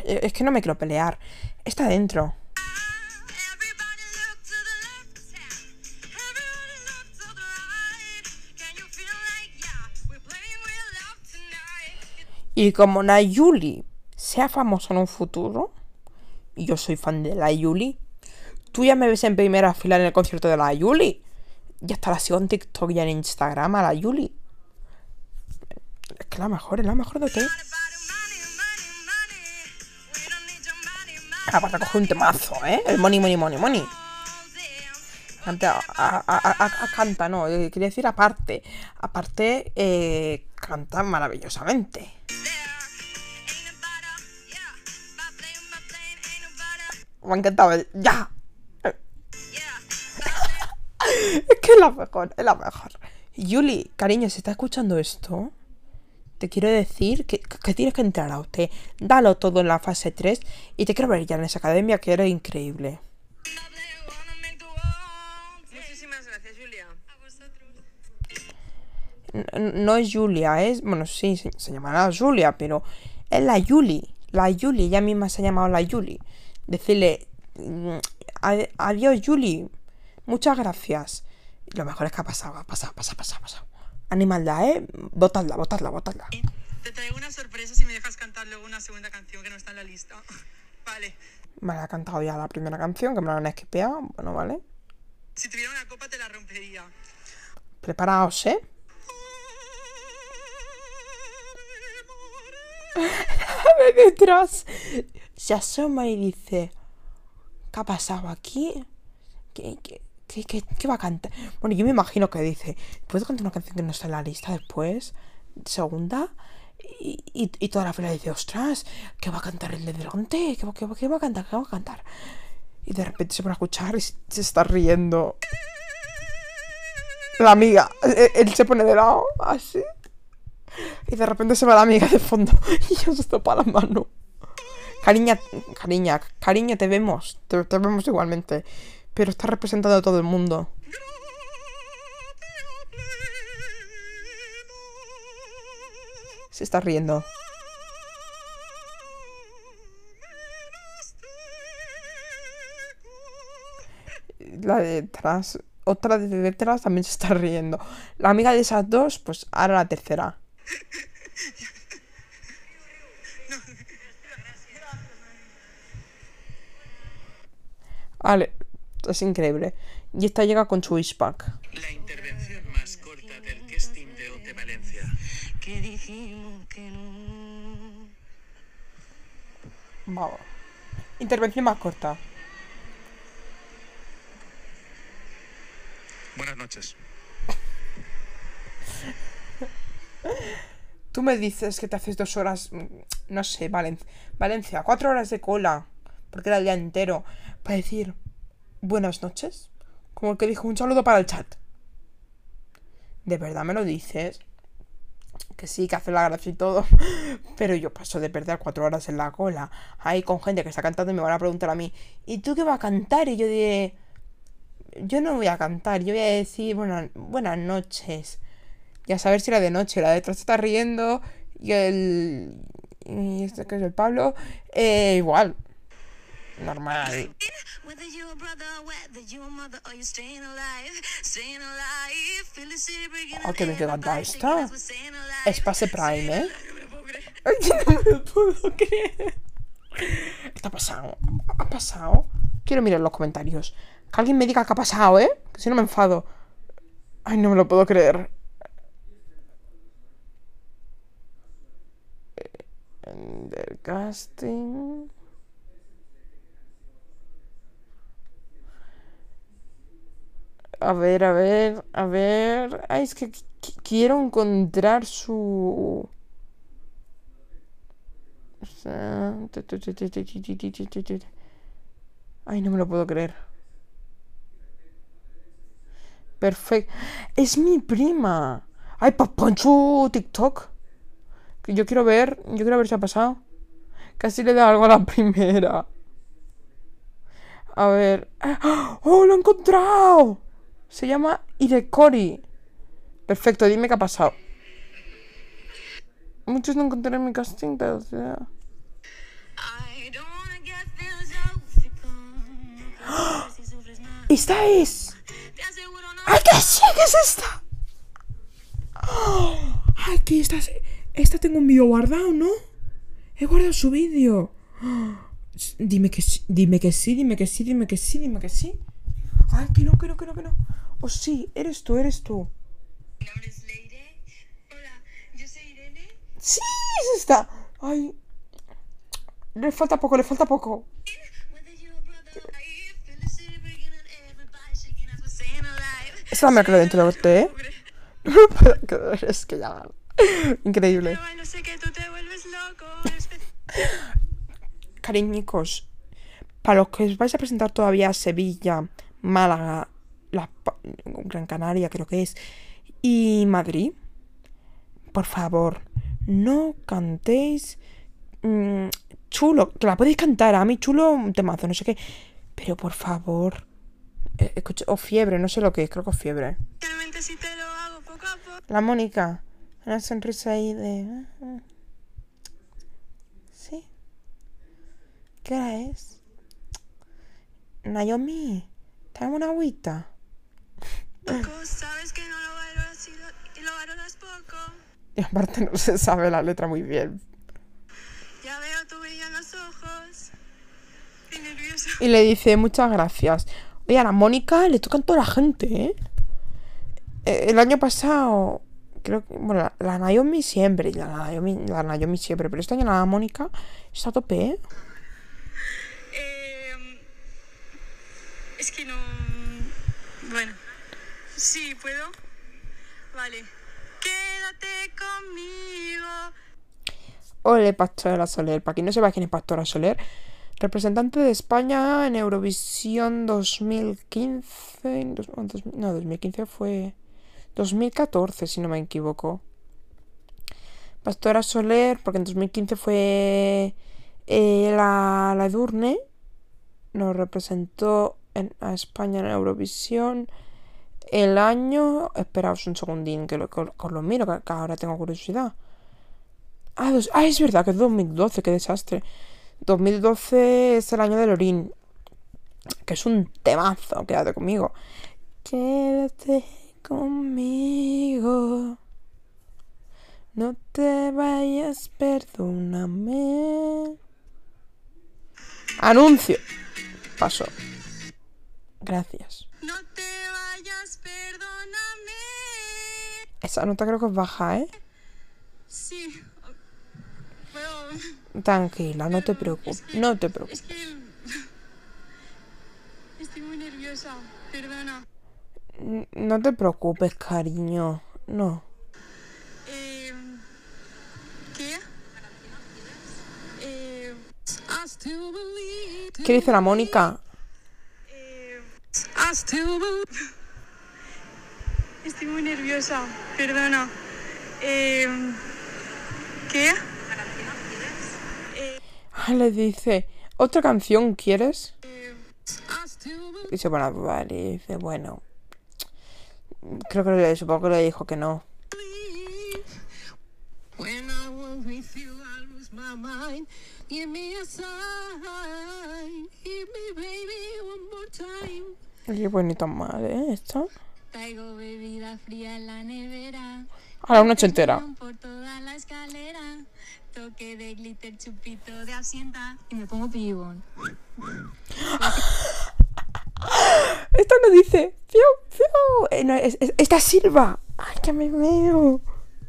Es que no me quiero pelear. Está dentro. Y como Nayuli sea famosa en un futuro, y yo soy fan de la Yuli, tú ya me ves en primera fila en el concierto de la Yuli. Y hasta la sigo en TikTok y en Instagram a la Yuli. Es que la mejor, es la mejor de money. Aparte coge un temazo, ¿eh? El money, money, money, money. damn. Canta, no, eh, quería decir aparte. Aparte, eh, canta maravillosamente. Me ha encantado ya. Es que es la mejor, es la mejor. Yuli, cariño, si está escuchando esto, te quiero decir que, que tienes que entrar a usted. Dalo todo en la fase 3 y te quiero ver ya en esa academia que eres increíble. Muchísimas gracias, Julia. A vosotros. N- no es Julia, es. Bueno, sí, se, se llamará Julia, pero es la Yuli. La Yuli, ella misma se ha llamado la Yuli. Decirle. mm, "Ade- Adiós, Yuli. Muchas gracias. Y lo mejor es que ha pasado, ha pasado, ha pasado, ha pasado, ha pasado. Animalda, ¿eh? Botadla, botadla, botadla. Te traigo una sorpresa si me dejas cantar luego una segunda canción que no está en la lista. Vale. Me la ha cantado ya la primera canción, que me la han esquipeado. Bueno, vale. Si tuviera una copa te la rompería. Preparaos, ¿eh? De detrás se asoma y dice: ¿Qué ha pasado aquí? ¿Qué, qué, qué, qué- qué va a cantar? Bueno, yo me imagino que dice: ¿Puedo cantar una canción que no está en la lista después? Segunda. Y, y, toda la fila dice: ¡Ostras! ¿Qué va a cantar el de delante? ¿Qué, qué qué va a cantar? ¿Qué va a cantar? Y de repente se pone a escuchar y se está riendo. La amiga, eh, él se pone de lado, así. Y de repente se va la amiga de fondo y yo se topa la mano. Cariña, cariña, cariño, te vemos, te vemos igualmente. Pero está representando a todo el mundo. Se está riendo. La de detrás, otra de detrás también se está riendo. La amiga de esas dos, pues ahora la tercera. Vale, es increíble. Y esta llega con su pack. La intervención más corta del casting de OT Valencia. Que dijimos que no. Vamos. Intervención más corta. Buenas noches. Tú me dices que te haces dos horas, mm, no sé, Valen- Valencia, cuatro horas de cola, porque era el día entero, para decir buenas noches. Como el que dijo un saludo para el chat. ¿De verdad me lo dices? Que sí, que hace la gracia y todo. Pero yo paso de perder cuatro horas en la cola. Ahí con gente que está cantando y me van a preguntar a mí, ¿y tú qué vas a cantar? Y yo diré, yo no voy a cantar, yo voy a decir buenas, noches. Y a saber si era de noche, la de detrás está riendo y el... Y este que es el Pablo, eh, igual. Normal. Ah, que apart, esta. Es pase Prime, ¿eh? Me. Ay, no me lo puedo creer. ¿Qué ha pasado? ¿Ha pasado? Quiero mirar los comentarios. Que alguien me diga qué ha pasado, ¿eh? Que si no me enfado. Ay, no me lo puedo creer. Eh, a ver, a ver, a ver. Ay, es que quiero encontrar su. Ay, no me lo puedo creer. Perfecto. Es mi prima. Ay, Papancho TikTok. Yo quiero ver, yo quiero ver si ha pasado. Casi le da algo a la primera. A ver. ¡Oh, lo he encontrado! Se llama Irekori. Perfecto, dime qué ha pasado. Muchos no encontré en mi casting, pero... o sea, ¡Esta es! ¡Ay, que sí! ¿Qué es esta? ¡Oh! ¡Ay, que esta, es- esta tengo un vídeo guardado, ¿no? He guardado su vídeo. Dime que sí, dime que sí, dime que sí, dime que sí, dime que sí. Ay, que no, que no, que no, que no. Oh, sí, eres tú, eres tú. Mi nombre es Leire. Hola, yo soy Irene. ¡Sí! Es esta. Ay. Le falta poco, le falta poco. Esta me creo dentro de usted, ¿eh? No me puedo creer, es que ya. Increíble. Pero no sé que tú te vuelves loco. Cariñicos, para los que os vais a presentar todavía a Sevilla, Málaga, Pa- Gran Canaria creo que es, y Madrid, por favor, no cantéis mm, chulo, que la podéis cantar, a mí chulo un temazo, no sé qué, pero por favor, eh, escucha- o fiebre, no sé lo que es, creo que es fiebre. Realmente si te lo hago poco a poco. La Mónica, una sonrisa ahí de... Sí. ¿Qué hora es? Naomi, una agüita. Sabes que no lo valoras y lo, y lo valoras poco. Y aparte no se sabe la letra muy bien. Ya veo tu brillo en los ojos. Estoy nerviosa. Y le dice, muchas gracias. Oye, a la Mónica le tocan toda la gente, ¿eh? Eh, El año pasado, creo que, bueno, la, la Naomi siempre, la Naomi, la Naomi siempre, pero este año la Mónica está a tope. Eh, es que no. Bueno. Sí, ¿puedo? Vale. Quédate conmigo. Ole, Pastora Soler. Para quien no sepa quién es Pastora Soler, representante de España en Eurovisión 2015. dos- o dos- No, 2015 fue. 2014, si no me equivoco. Pastora Soler, porque en 2015 fue eh, la, la. Nos representó en- a España en Eurovisión. El año. Esperaos un segundín, que lo, lo- miro, que- ahora tengo curiosidad. Ah, ah, es verdad que es 2012, qué desastre. 2012 es el año de Lorín. Que es un temazo, quédate conmigo. Quédate conmigo. No te vayas, perdóname. Anuncio. Paso. Gracias. No te vayas, perdóname. Esa nota creo que es baja, ¿eh? Sí. Pero. Tranquila, no te preocupes. No te preocupes. Es que. Estoy muy nerviosa. Perdona. No te preocupes, cariño. No. Eh, ¿Qué? Eh. ¿Qué dice la Mónica? Eh, I still believe. Estoy muy nerviosa. Perdona. Eh, ¿Qué? Ah, le dice, ¿otra canción quieres? Still believe. Dice, bueno, vale. Y dice, bueno. Creo que le, supongo que le dijo que no. Oye, pues ni tan mal, ¿eh? Esto. Traigo bebida fría en la nevera. Ahora una ochentera. Por toda la escalera. Toque de glitter, chupito de absenta. Y me pongo pibón. Esta no dice, fiu, fiu. Eh, no, es, es- esta es Silva. Ay, que me veo.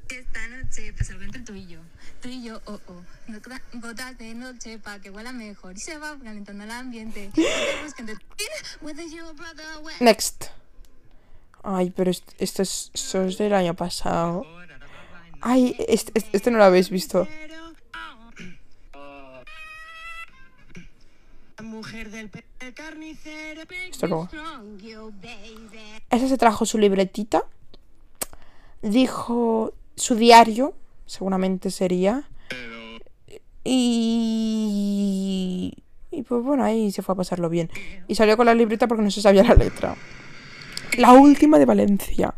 Esta noche pasa algo entre tú y yo. Tú y yo, oh, oh. Gotas- de noche para que huela mejor. Y se va calentando el ambiente. What- Next. Ay, pero est- esto es, esto es del año pasado. Ay, este, este- no lo habéis visto. Mujer del pe- carnicero. Esto luego. Esa se trajo su libretita. Dijo su diario, seguramente sería. Y. Y pues bueno, ahí se fue a pasarlo bien. Y salió con la libreta porque no se sabía la letra. La última de Valencia.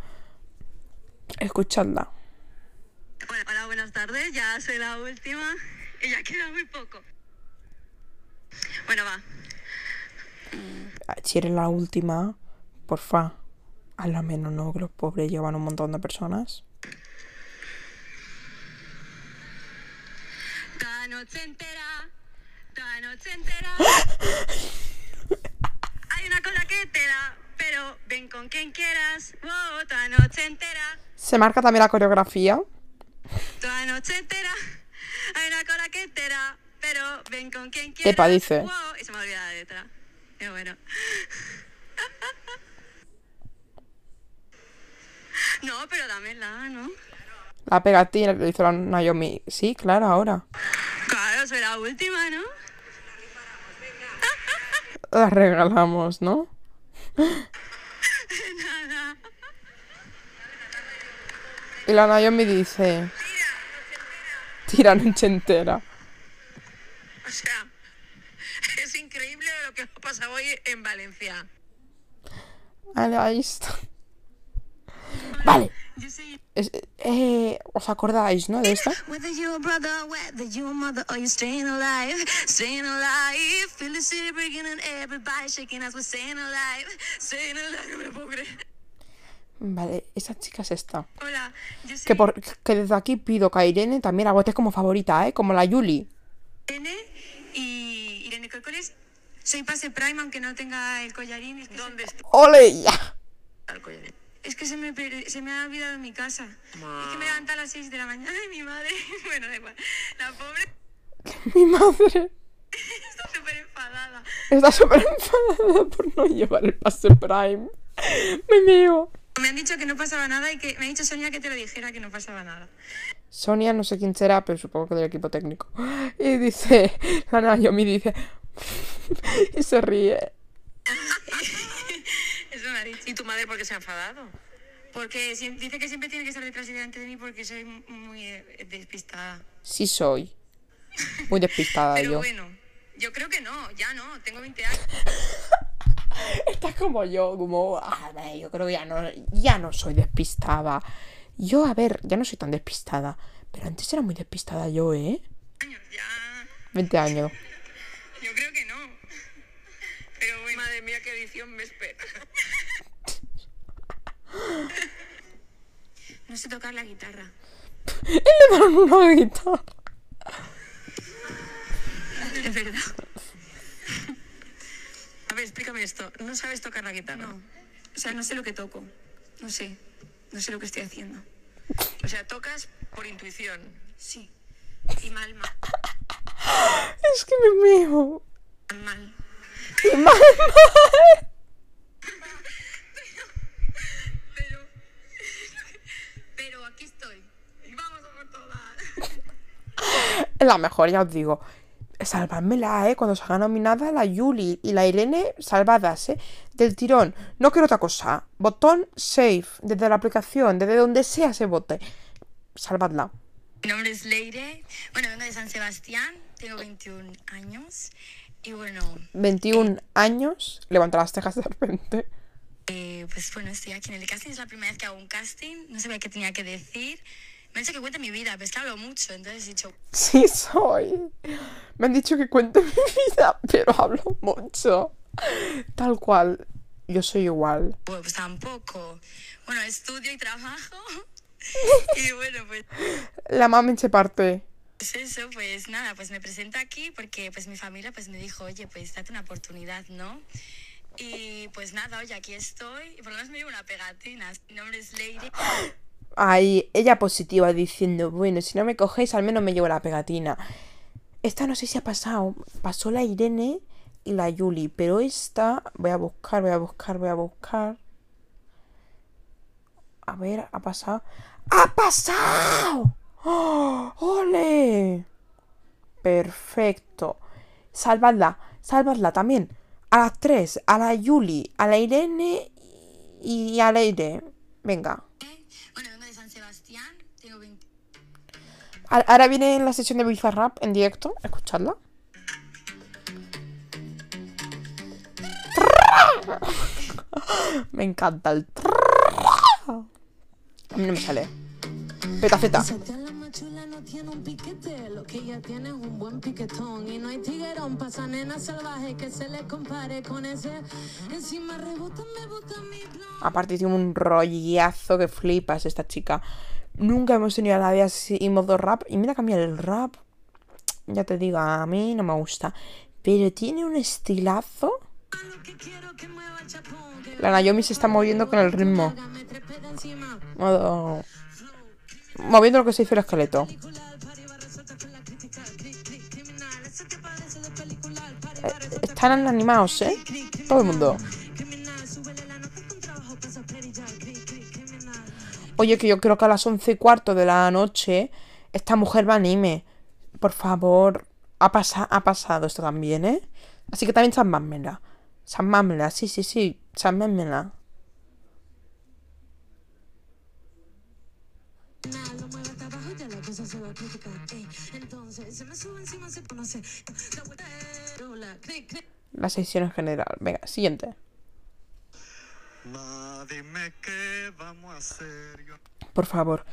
Escuchadla. Bueno, hola, buenas tardes. Ya soy la última y ya queda muy poco. Bueno, va. Si eres la última, porfa, hazla menos, ¿no? Que los pobres llevan un montón de personas. Toda noche entera, toda noche entera. Hay una cola que te da, pero ven con quien quieras. Wow, toda noche entera, Se marca también la coreografía. toda noche entera. Hay una cola que te da, pero ven con quien quieras. Epa, dice. Wow, y se me ha olvidado la letra. Pero bueno. No, pero dámela, ¿no? La pegatina que le hizo la Naomi. Sí, claro, ahora. Claro, soy la última, ¿no? La regalamos, ¿no? Nada. Y la Naomi dice... Tira noche entera. O sea, es increíble lo que ha pasado hoy en Valencia. Vale, ahí está. Vale. Soy Es- eh, ¿Os acordáis, no? De esta. Vale, esa chica es esta. Hola, yo soy Que, por, que desde aquí pido que a Irene también la votes como favorita, ¿eh? Como la Yuli. Irene y Irene Corcoles. Soy pase Prime, aunque no tenga el collarín. Es que, ¿Dónde se, está ¡Ole ya! el collarín? Es que se, me, per- se me ha olvidado en mi casa. Es que me levanta a las 6 de la mañana y mi madre. Bueno, da igual. La pobre Mi madre está súper enfadada. está súper enfadada por no llevar el pase Prime. Me mío. Me han dicho que no pasaba nada y que me ha dicho Sonia que te lo dijera que no pasaba nada. Sonia, no sé quién será, pero supongo que del equipo técnico. Y dice, la Naomi dice, y se ríe. ¿Y tu madre por qué se ha enfadado? Porque dice que siempre tiene que estar detrás y delante de mí porque soy muy eh, despistada. Sí soy. Muy despistada Pero yo. bueno, yo creo que no, ya no, tengo 20 años. Estás como yo, como, a ver, yo creo que ya no, ya no soy despistada. Yo, a ver, ya no soy tan despistada. Pero antes era muy despistada yo, ¿eh? Ya, 20 años. yo creo que no. Pero bueno, Madre mía, qué edición me espera. no sé tocar la guitarra. Y le dan una guitarra. Es verdad. A ver, explícame esto. ¿No sabes tocar la guitarra? No. O sea, no sé lo que toco. No sé. No sé lo que estoy haciendo. O sea, tocas por intuición. Sí. Y mal, mal, Es que me mío. mal. Y mal, Pero. Pero aquí estoy. Vamos a por todas. Mal. La mejor, ya os digo. Salvadmela, ¿eh? Cuando salga nominada la Yuli y la Irene, salvadas, ¿eh? Del tirón. No quiero otra cosa. Botón save. Desde la aplicación, desde donde sea se vote. Salvadla. Mi nombre es Leire. Bueno, vengo de San Sebastián. Tengo 21 años. Y bueno, 21 años. Levanta las cejas de repente. eh, pues bueno, estoy aquí en el casting. Es la primera vez que hago un casting. No sabía qué tenía que decir. Me han dicho que cuente mi vida, pero es que hablo mucho. Entonces he dicho, Sí soy. Me han dicho que cuente mi vida, pero hablo mucho. Tal cual. Yo soy igual. bueno, pues tampoco. Bueno, estudio y trabajo. y bueno, pues La mami se parte. Pues eso, pues nada, pues me presento aquí porque pues mi familia pues me dijo, oye, pues date una oportunidad, ¿no? Y pues nada, oye, aquí estoy y por lo menos me llevo una pegatina. Mi nombre es Leire. Ahí, ella positiva diciendo, bueno, si no me cogéis, al menos me llevo la pegatina. Esta no sé si ha pasado. Pasó la Irene y la Yuli, pero esta, voy a buscar, voy a buscar, voy a buscar. A ver, ha pasado. ¡Ha pasado! ¡Oh! ¡Ole! Perfecto. Salvadla, salvadla también. A las tres, a la Yuli, a la Irene y a la Leire. Venga. Bueno, vengo de San Sebastián, tengo 20. A- Ahora viene la sesión de Bizarrap en directo. Escuchadla. Me encanta el. A mí no me sale. Petaceta. tiene un piquete, lo que ella tiene es un buen piquetón. Y no hay tiguerón pa' esa nena salvaje que se le compare con ese. Encima rebota, me bota mi blon. Aparte tiene un rollazo que flipas esta chica. Nunca hemos tenido a nadie así en modo rap. Y mira cambiar el rap. Ya te digo, a mí no me gusta. Pero tiene un estilazo. La Naomi se está moviendo con el ritmo. Modo... Moviendo lo que se dice el esqueleto. Eh, Están animados, ¿eh? Todo el mundo. Oye, que yo creo que a las once y cuarto de la noche esta mujer va a anime. Por favor. Ha, pasa- ha pasado esto también, ¿eh? Así que también salvádmela. Salvádmela, sí, sí, sí. Salvádmela. Lo mueve hasta abajo y ya la cosa se va a criticar. ey. Entonces se me sube encima, se conoce. La vuelta es rula, clic, clic. La sesión en general. Venga, siguiente. Ma, dime qué vamos a hacer. Yo Por favor.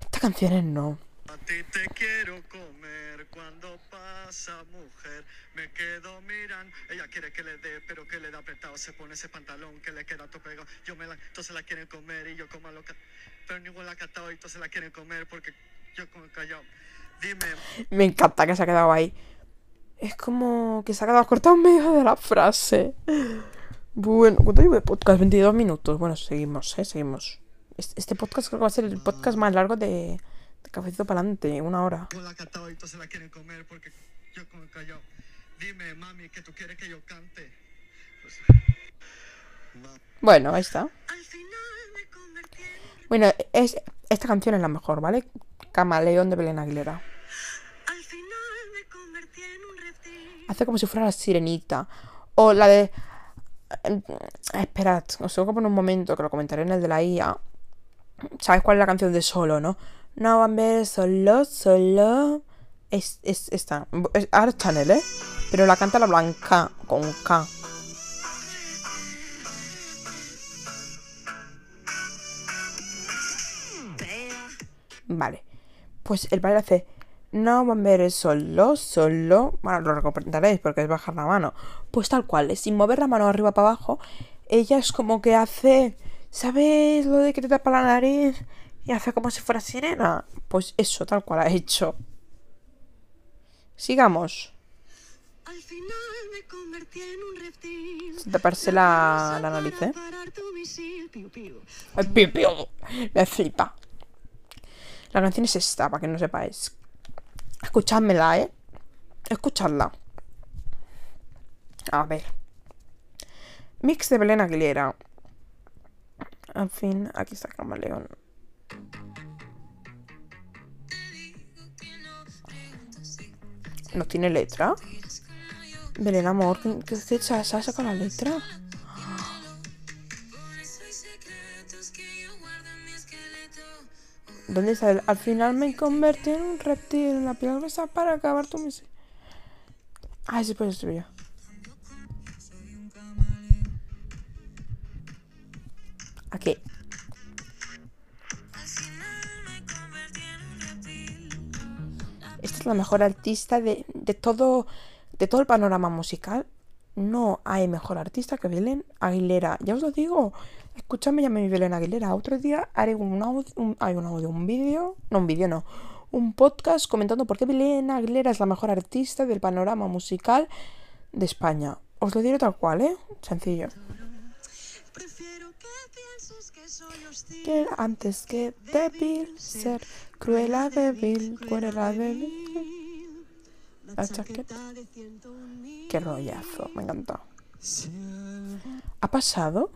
Esta canción es no. a ti te quiero comer cuando pasa mujer. Me quedo mirando. Ella quiere que le dé, pero que le da apretado. Se pone ese pantalón que le queda todo pegado. Yo me la, entonces la quieren comer y yo como loca. Pero ningún la ha catado y entonces la quieren comer porque yo como callado. Dime, Me encanta que se ha quedado ahí. Es como que se ha quedado cortado en medio de la frase. Bueno, ¿cuánto llevo de podcast? 22 minutos. Bueno, seguimos, ¿eh? Seguimos. Es- Este podcast creo que va a ser el podcast más largo de, de Cafecito para adelante. Una hora. ningún la ha catado y entonces la quieren comer porque yo como callado. Dime, mami, que tú quieres que yo cante. Pues, ma- Bueno, ahí está. Al final me convertí en Bueno, es, esta canción es la mejor, ¿vale? Camaleón de Belén Aguilera. Al final me convertí en un reptil. Hace como si fuera la sirenita. O la de. Eh, Esperad, os tengo que poner un momento que lo comentaré en el de la IA. ¿Sabes cuál es la canción de solo, no? No van a ver solo, solo. Es, es esta. Es Art Channel, ¿eh? Pero la canta la blanca con K. Vale. Pues el padre hace. No van a ver solo, solo. Bueno, lo recomendaréis porque es bajar la mano. Pues tal cual, sin mover la mano arriba para abajo. Ella es como que hace. ¿Sabes lo de que te tapa la nariz? Y hace como si fuera sirena. Pues eso, tal cual ha hecho. Sigamos. Al final me convertí en un reptil. Sin taparse la, la nariz, ¿eh? Piu, piu. Me flipa. La canción es esta, para que no sepáis. Escuchadmela, ¿eh? Escuchadla. A ver. Mix de Belén Aguilera. Al fin, aquí está Camaleón. ¿No tiene letra? Belén, amor, ¿qué, qué, qué se ha sacado la letra? Al final me convertí en un reptil en la piel gruesa para acabar tu miseria. Ah, ese pues estribillo. Aquí. Esta es la mejor artista de, de todo de todo el panorama musical. No hay mejor artista que Belén Aguilera. Ya os lo digo. Escúchame, llame mi Belén Aguilera. Otro día haré un audio, un, hay un audio, un vídeo. No, un vídeo no. Un podcast comentando por qué Belén Aguilera es la mejor artista del panorama musical de España. Os lo diré tal cual, ¿eh? Sencillo. Que antes que débil, ser débil, cuerera débil. La de ciento un mil. Qué rollazo, me encanta. ¿Ha pasado?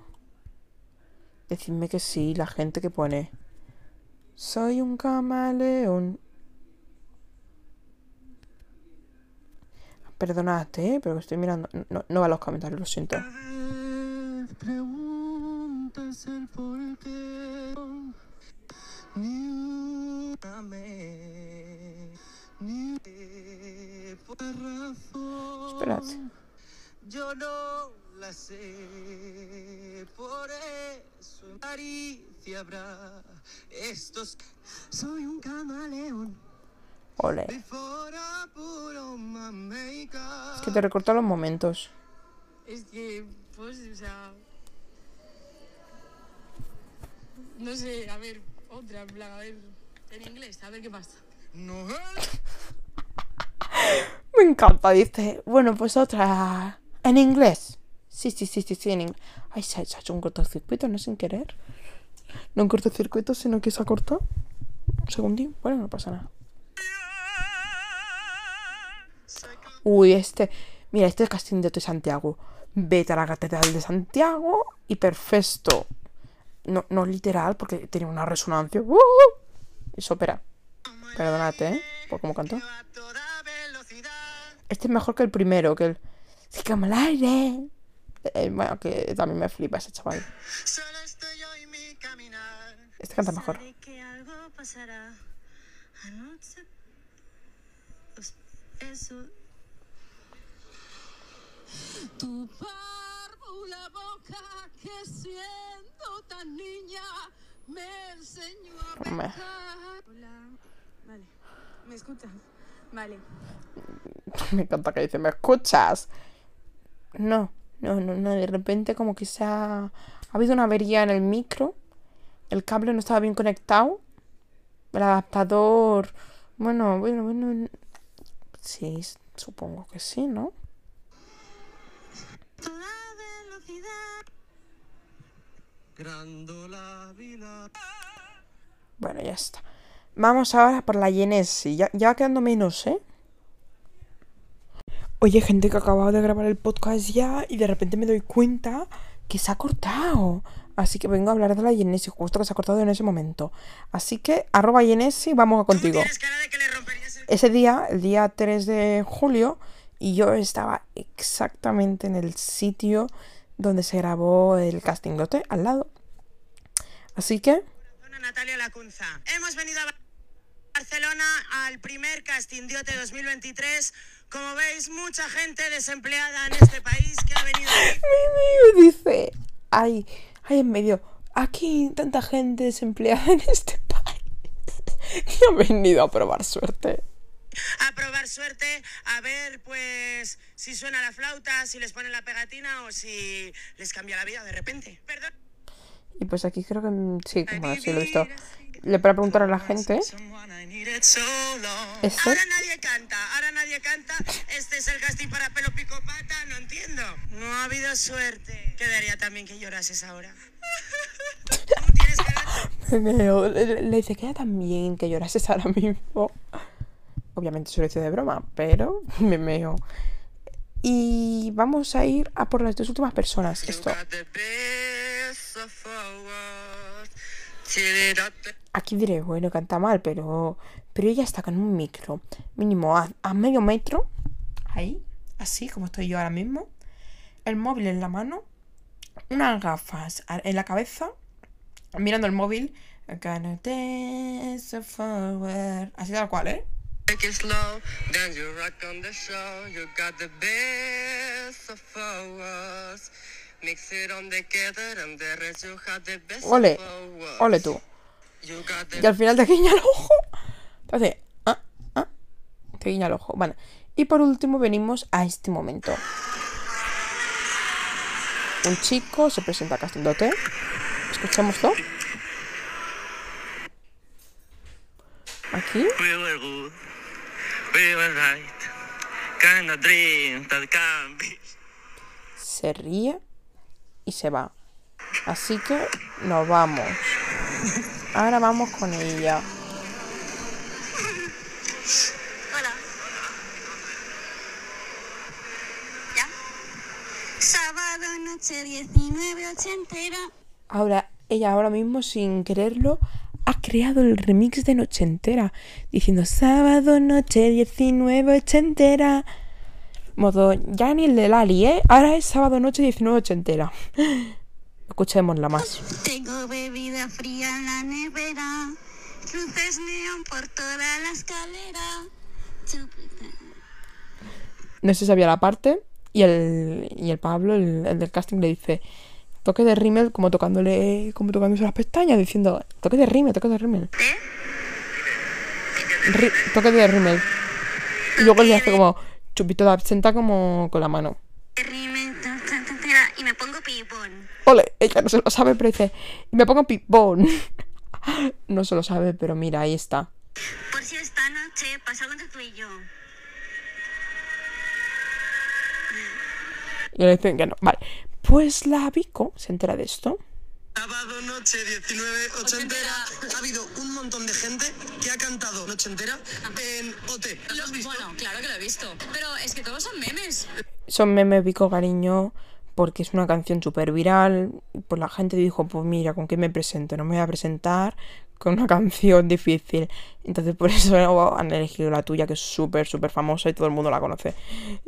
Decidme que sí, la gente que pone. Soy un camaleón. Perdonad, ¿eh? Pero estoy mirando. No, no va a los comentarios, lo siento. Espérate. Yo no la sé, por eso en Aricia habrá estos. Soy un camaleón, Ole. Es que te recorta los momentos. Es que, pues, o sea. No sé, a ver, otra, a ver. En inglés, a ver qué pasa. No Me encanta, dice. Bueno, pues otra. En inglés. Sí, sí, sí, sí, sí, en inglés. Ay, se ha hecho un cortocircuito, no sin querer. No un cortocircuito, sino que se ha cortado. Un segundín. Bueno, no pasa nada. Uy, este. Mira, este es casting de Santiago. Vete a la Catedral de Santiago y perfecto. No, no literal, porque tiene una resonancia. ¡Uh! Es ópera. Perdónate, ¿eh? Por cómo canto. Este es mejor que el primero, que el. Sí, como el aire. Eh, bueno, que también me flipa ese chaval. Solo estoy yo y mi caminar. Este canta mejor. Sabe que algo pasará anoche. Pues eso. Tu párvula boca que siendo tan niña me enseñó a pecar. Hola. Vale. ¿Me escuchas? Vale. Me encanta que dice, ¿me escuchas? No, no, no, no. De repente, como que se ha. Ha habido una avería en el micro. El cable no estaba bien conectado. El adaptador. Bueno, bueno, bueno. Sí, supongo que sí, ¿no? Bueno, ya está. Vamos ahora por la Genesi. Ya, ya va quedando menos, ¿eh? Oye, gente que acababa de grabar el podcast ya y de repente me doy cuenta que se ha cortado. Así que vengo a hablar de la Genesi, justo que se ha cortado en ese momento. Así que, arroba Genesi, vamos contigo. Romperías el Ese día, el día 3 de julio, y yo estaba exactamente en el sitio donde se grabó el casting dote, al lado. Así que, a Natalia Lacunza. Hemos venido a Barcelona al primer casting Diote 2023. Como veis, mucha gente desempleada en este país que ha venido mi mío dice, ay, ay, en medio, aquí tanta gente desempleada en este país que ha venido a probar suerte. a probar suerte, a ver pues si suena la flauta, si les ponen la pegatina o si les cambia la vida de repente. Perdón. Y pues aquí creo que mm, sí, como sí lo he visto. Le voy a preguntar a la gente. Ahora nadie canta, ahora nadie canta. Este es el casting para pelo pico pata, no entiendo. No ha habido suerte. Quedaría también que llorases ahora. Le, le- dice, queda tan bien que llorases ahora mismo. Obviamente se lo hice de broma, pero me meo. Y vamos a ir a por las dos últimas personas. Esto. Aquí diré, bueno, canta mal, pero. Pero ella está con un micro. Mínimo a, a medio metro. Ahí. Así como estoy yo ahora mismo. El móvil en la mano. Unas gafas en la cabeza. Mirando el móvil. Forward. Así tal cual, ¿eh? Ole. Ole tú. Y al final te guiña el ojo. Te hace. Ah, ah. Te guiña el ojo. Bueno. Y por último venimos a este momento. Un chico se presenta a Casting Dote. Escuchémoslo. Aquí. Se ríe y se va. Así que nos vamos. Ahora vamos con ella. Hola. ¿Ya? Sábado noche 19 ochentera. Ahora, ella ahora mismo, sin quererlo, ha creado el remix de Noche Entera. Diciendo sábado, noche 19, ochentera. Modo, ya ni el de Lali, ¿eh? Ahora es sábado, noche 19, ochentera. Escuchémosla más. Tengo bebida fría en la nevera, luces neón por toda la escalera. No se sabía la parte y el, y el Pablo, el, el del casting, le dice toque de rímel como tocándole como tocándose las pestañas diciendo toque de rímel, toque de rímel. Ri- toque de rímel. Y luego le hace como chupito de absenta como con la mano. Y me pongo pipón. Ole, ella no se lo sabe, pero dice, y me pongo pipón. no se lo sabe, pero mira, ahí está. Por si esta noche pasa entre tú y yo. Y le dicen que no. Vale. Pues la Vico se entera de esto. Sábado noche 19 ochentera. Ha habido un montón de gente que ha cantado noche entera en OT. ¿Lo has visto? Bueno, claro que lo he visto. Pero es que todos son memes. son memes Vico Cariño porque es una canción súper viral. Pues la gente dijo, pues mira, ¿con qué me presento? No me voy a presentar con una canción difícil. Entonces por eso han elegido la tuya, que es súper, súper famosa y todo el mundo la conoce.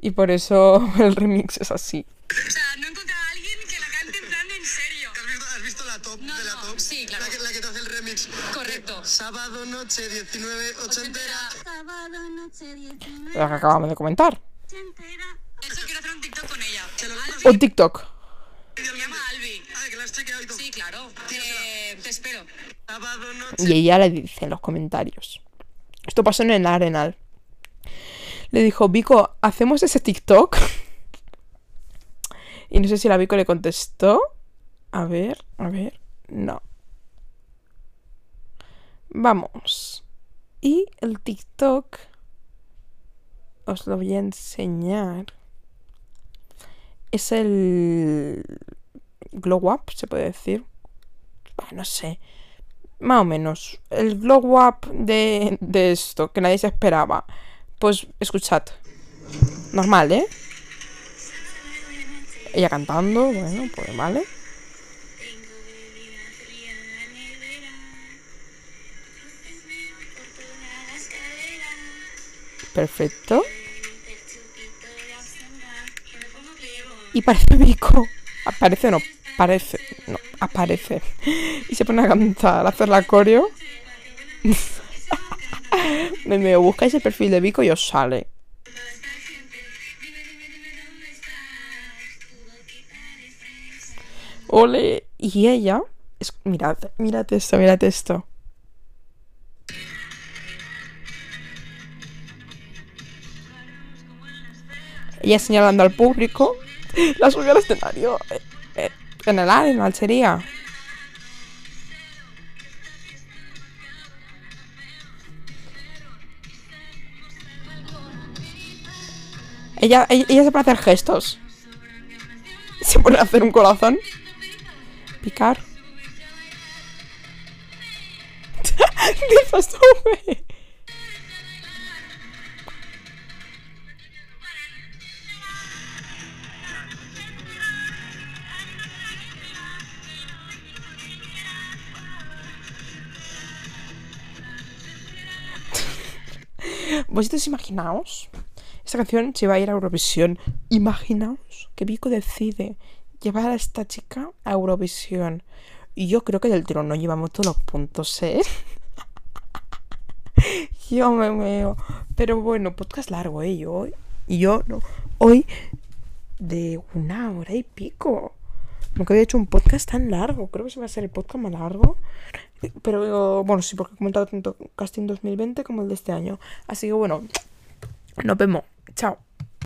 Y por eso el remix es así. O sea, no he encontrado a alguien que la cante en plan en serio. ¿Has visto, has visto la top No, de la no, top? sí, claro. La que, la que te hace el remix. Correcto. Sábado noche 19 ochentera. Sábado noche 19 La que acabamos de comentar. ochentera. Quiero hacer un TikTok con ella. Un TikTok. Se llama Albi. Ah, que la has chequeado y todo. Sí, claro. Eh, te espero. Y ella le dice en los comentarios. Esto pasó en el Arenal. Le dijo, Vico, ¿hacemos ese TikTok? Y no sé si la Vico le contestó. A ver, a ver. No. Vamos. Y el TikTok. Os lo voy a enseñar. Es el. Glow Up, se puede decir. Ah, no sé. Más o menos. El glow up de, de esto, que nadie se esperaba. Pues escuchad. Normal, ¿eh? Ella cantando, bueno, pues vale. Perfecto. Y parece Vico. Aparece, no, parece. No, aparece. Y se pone a cantar, a hacer la coreo. Me medio buscáis el perfil de Vico y os sale. Ole. Y ella. Es, mirad, mirad esto, mirad esto. Ella señalando al público. La subió al escenario. eh, eh, en el Arenal sería. Ella, ella, ella se pone a hacer gestos. Se pone a hacer un corazón. Picar. Dice sube. Vosotros imaginaos, esta canción se va a ir a Eurovisión. Imaginaos que Vico decide llevar a esta chica a Eurovisión. Y yo creo que del trono llevamos todos los puntos, ¿eh? yo me veo. Pero bueno, podcast largo, ¿eh? Yo, yo no. Hoy de una hora y pico. Nunca había hecho un podcast tan largo. Creo que se va a ser el podcast más largo. Pero bueno, sí, porque he comentado tanto casting 2020 como el de este año. Así que bueno, nos vemos. Chao.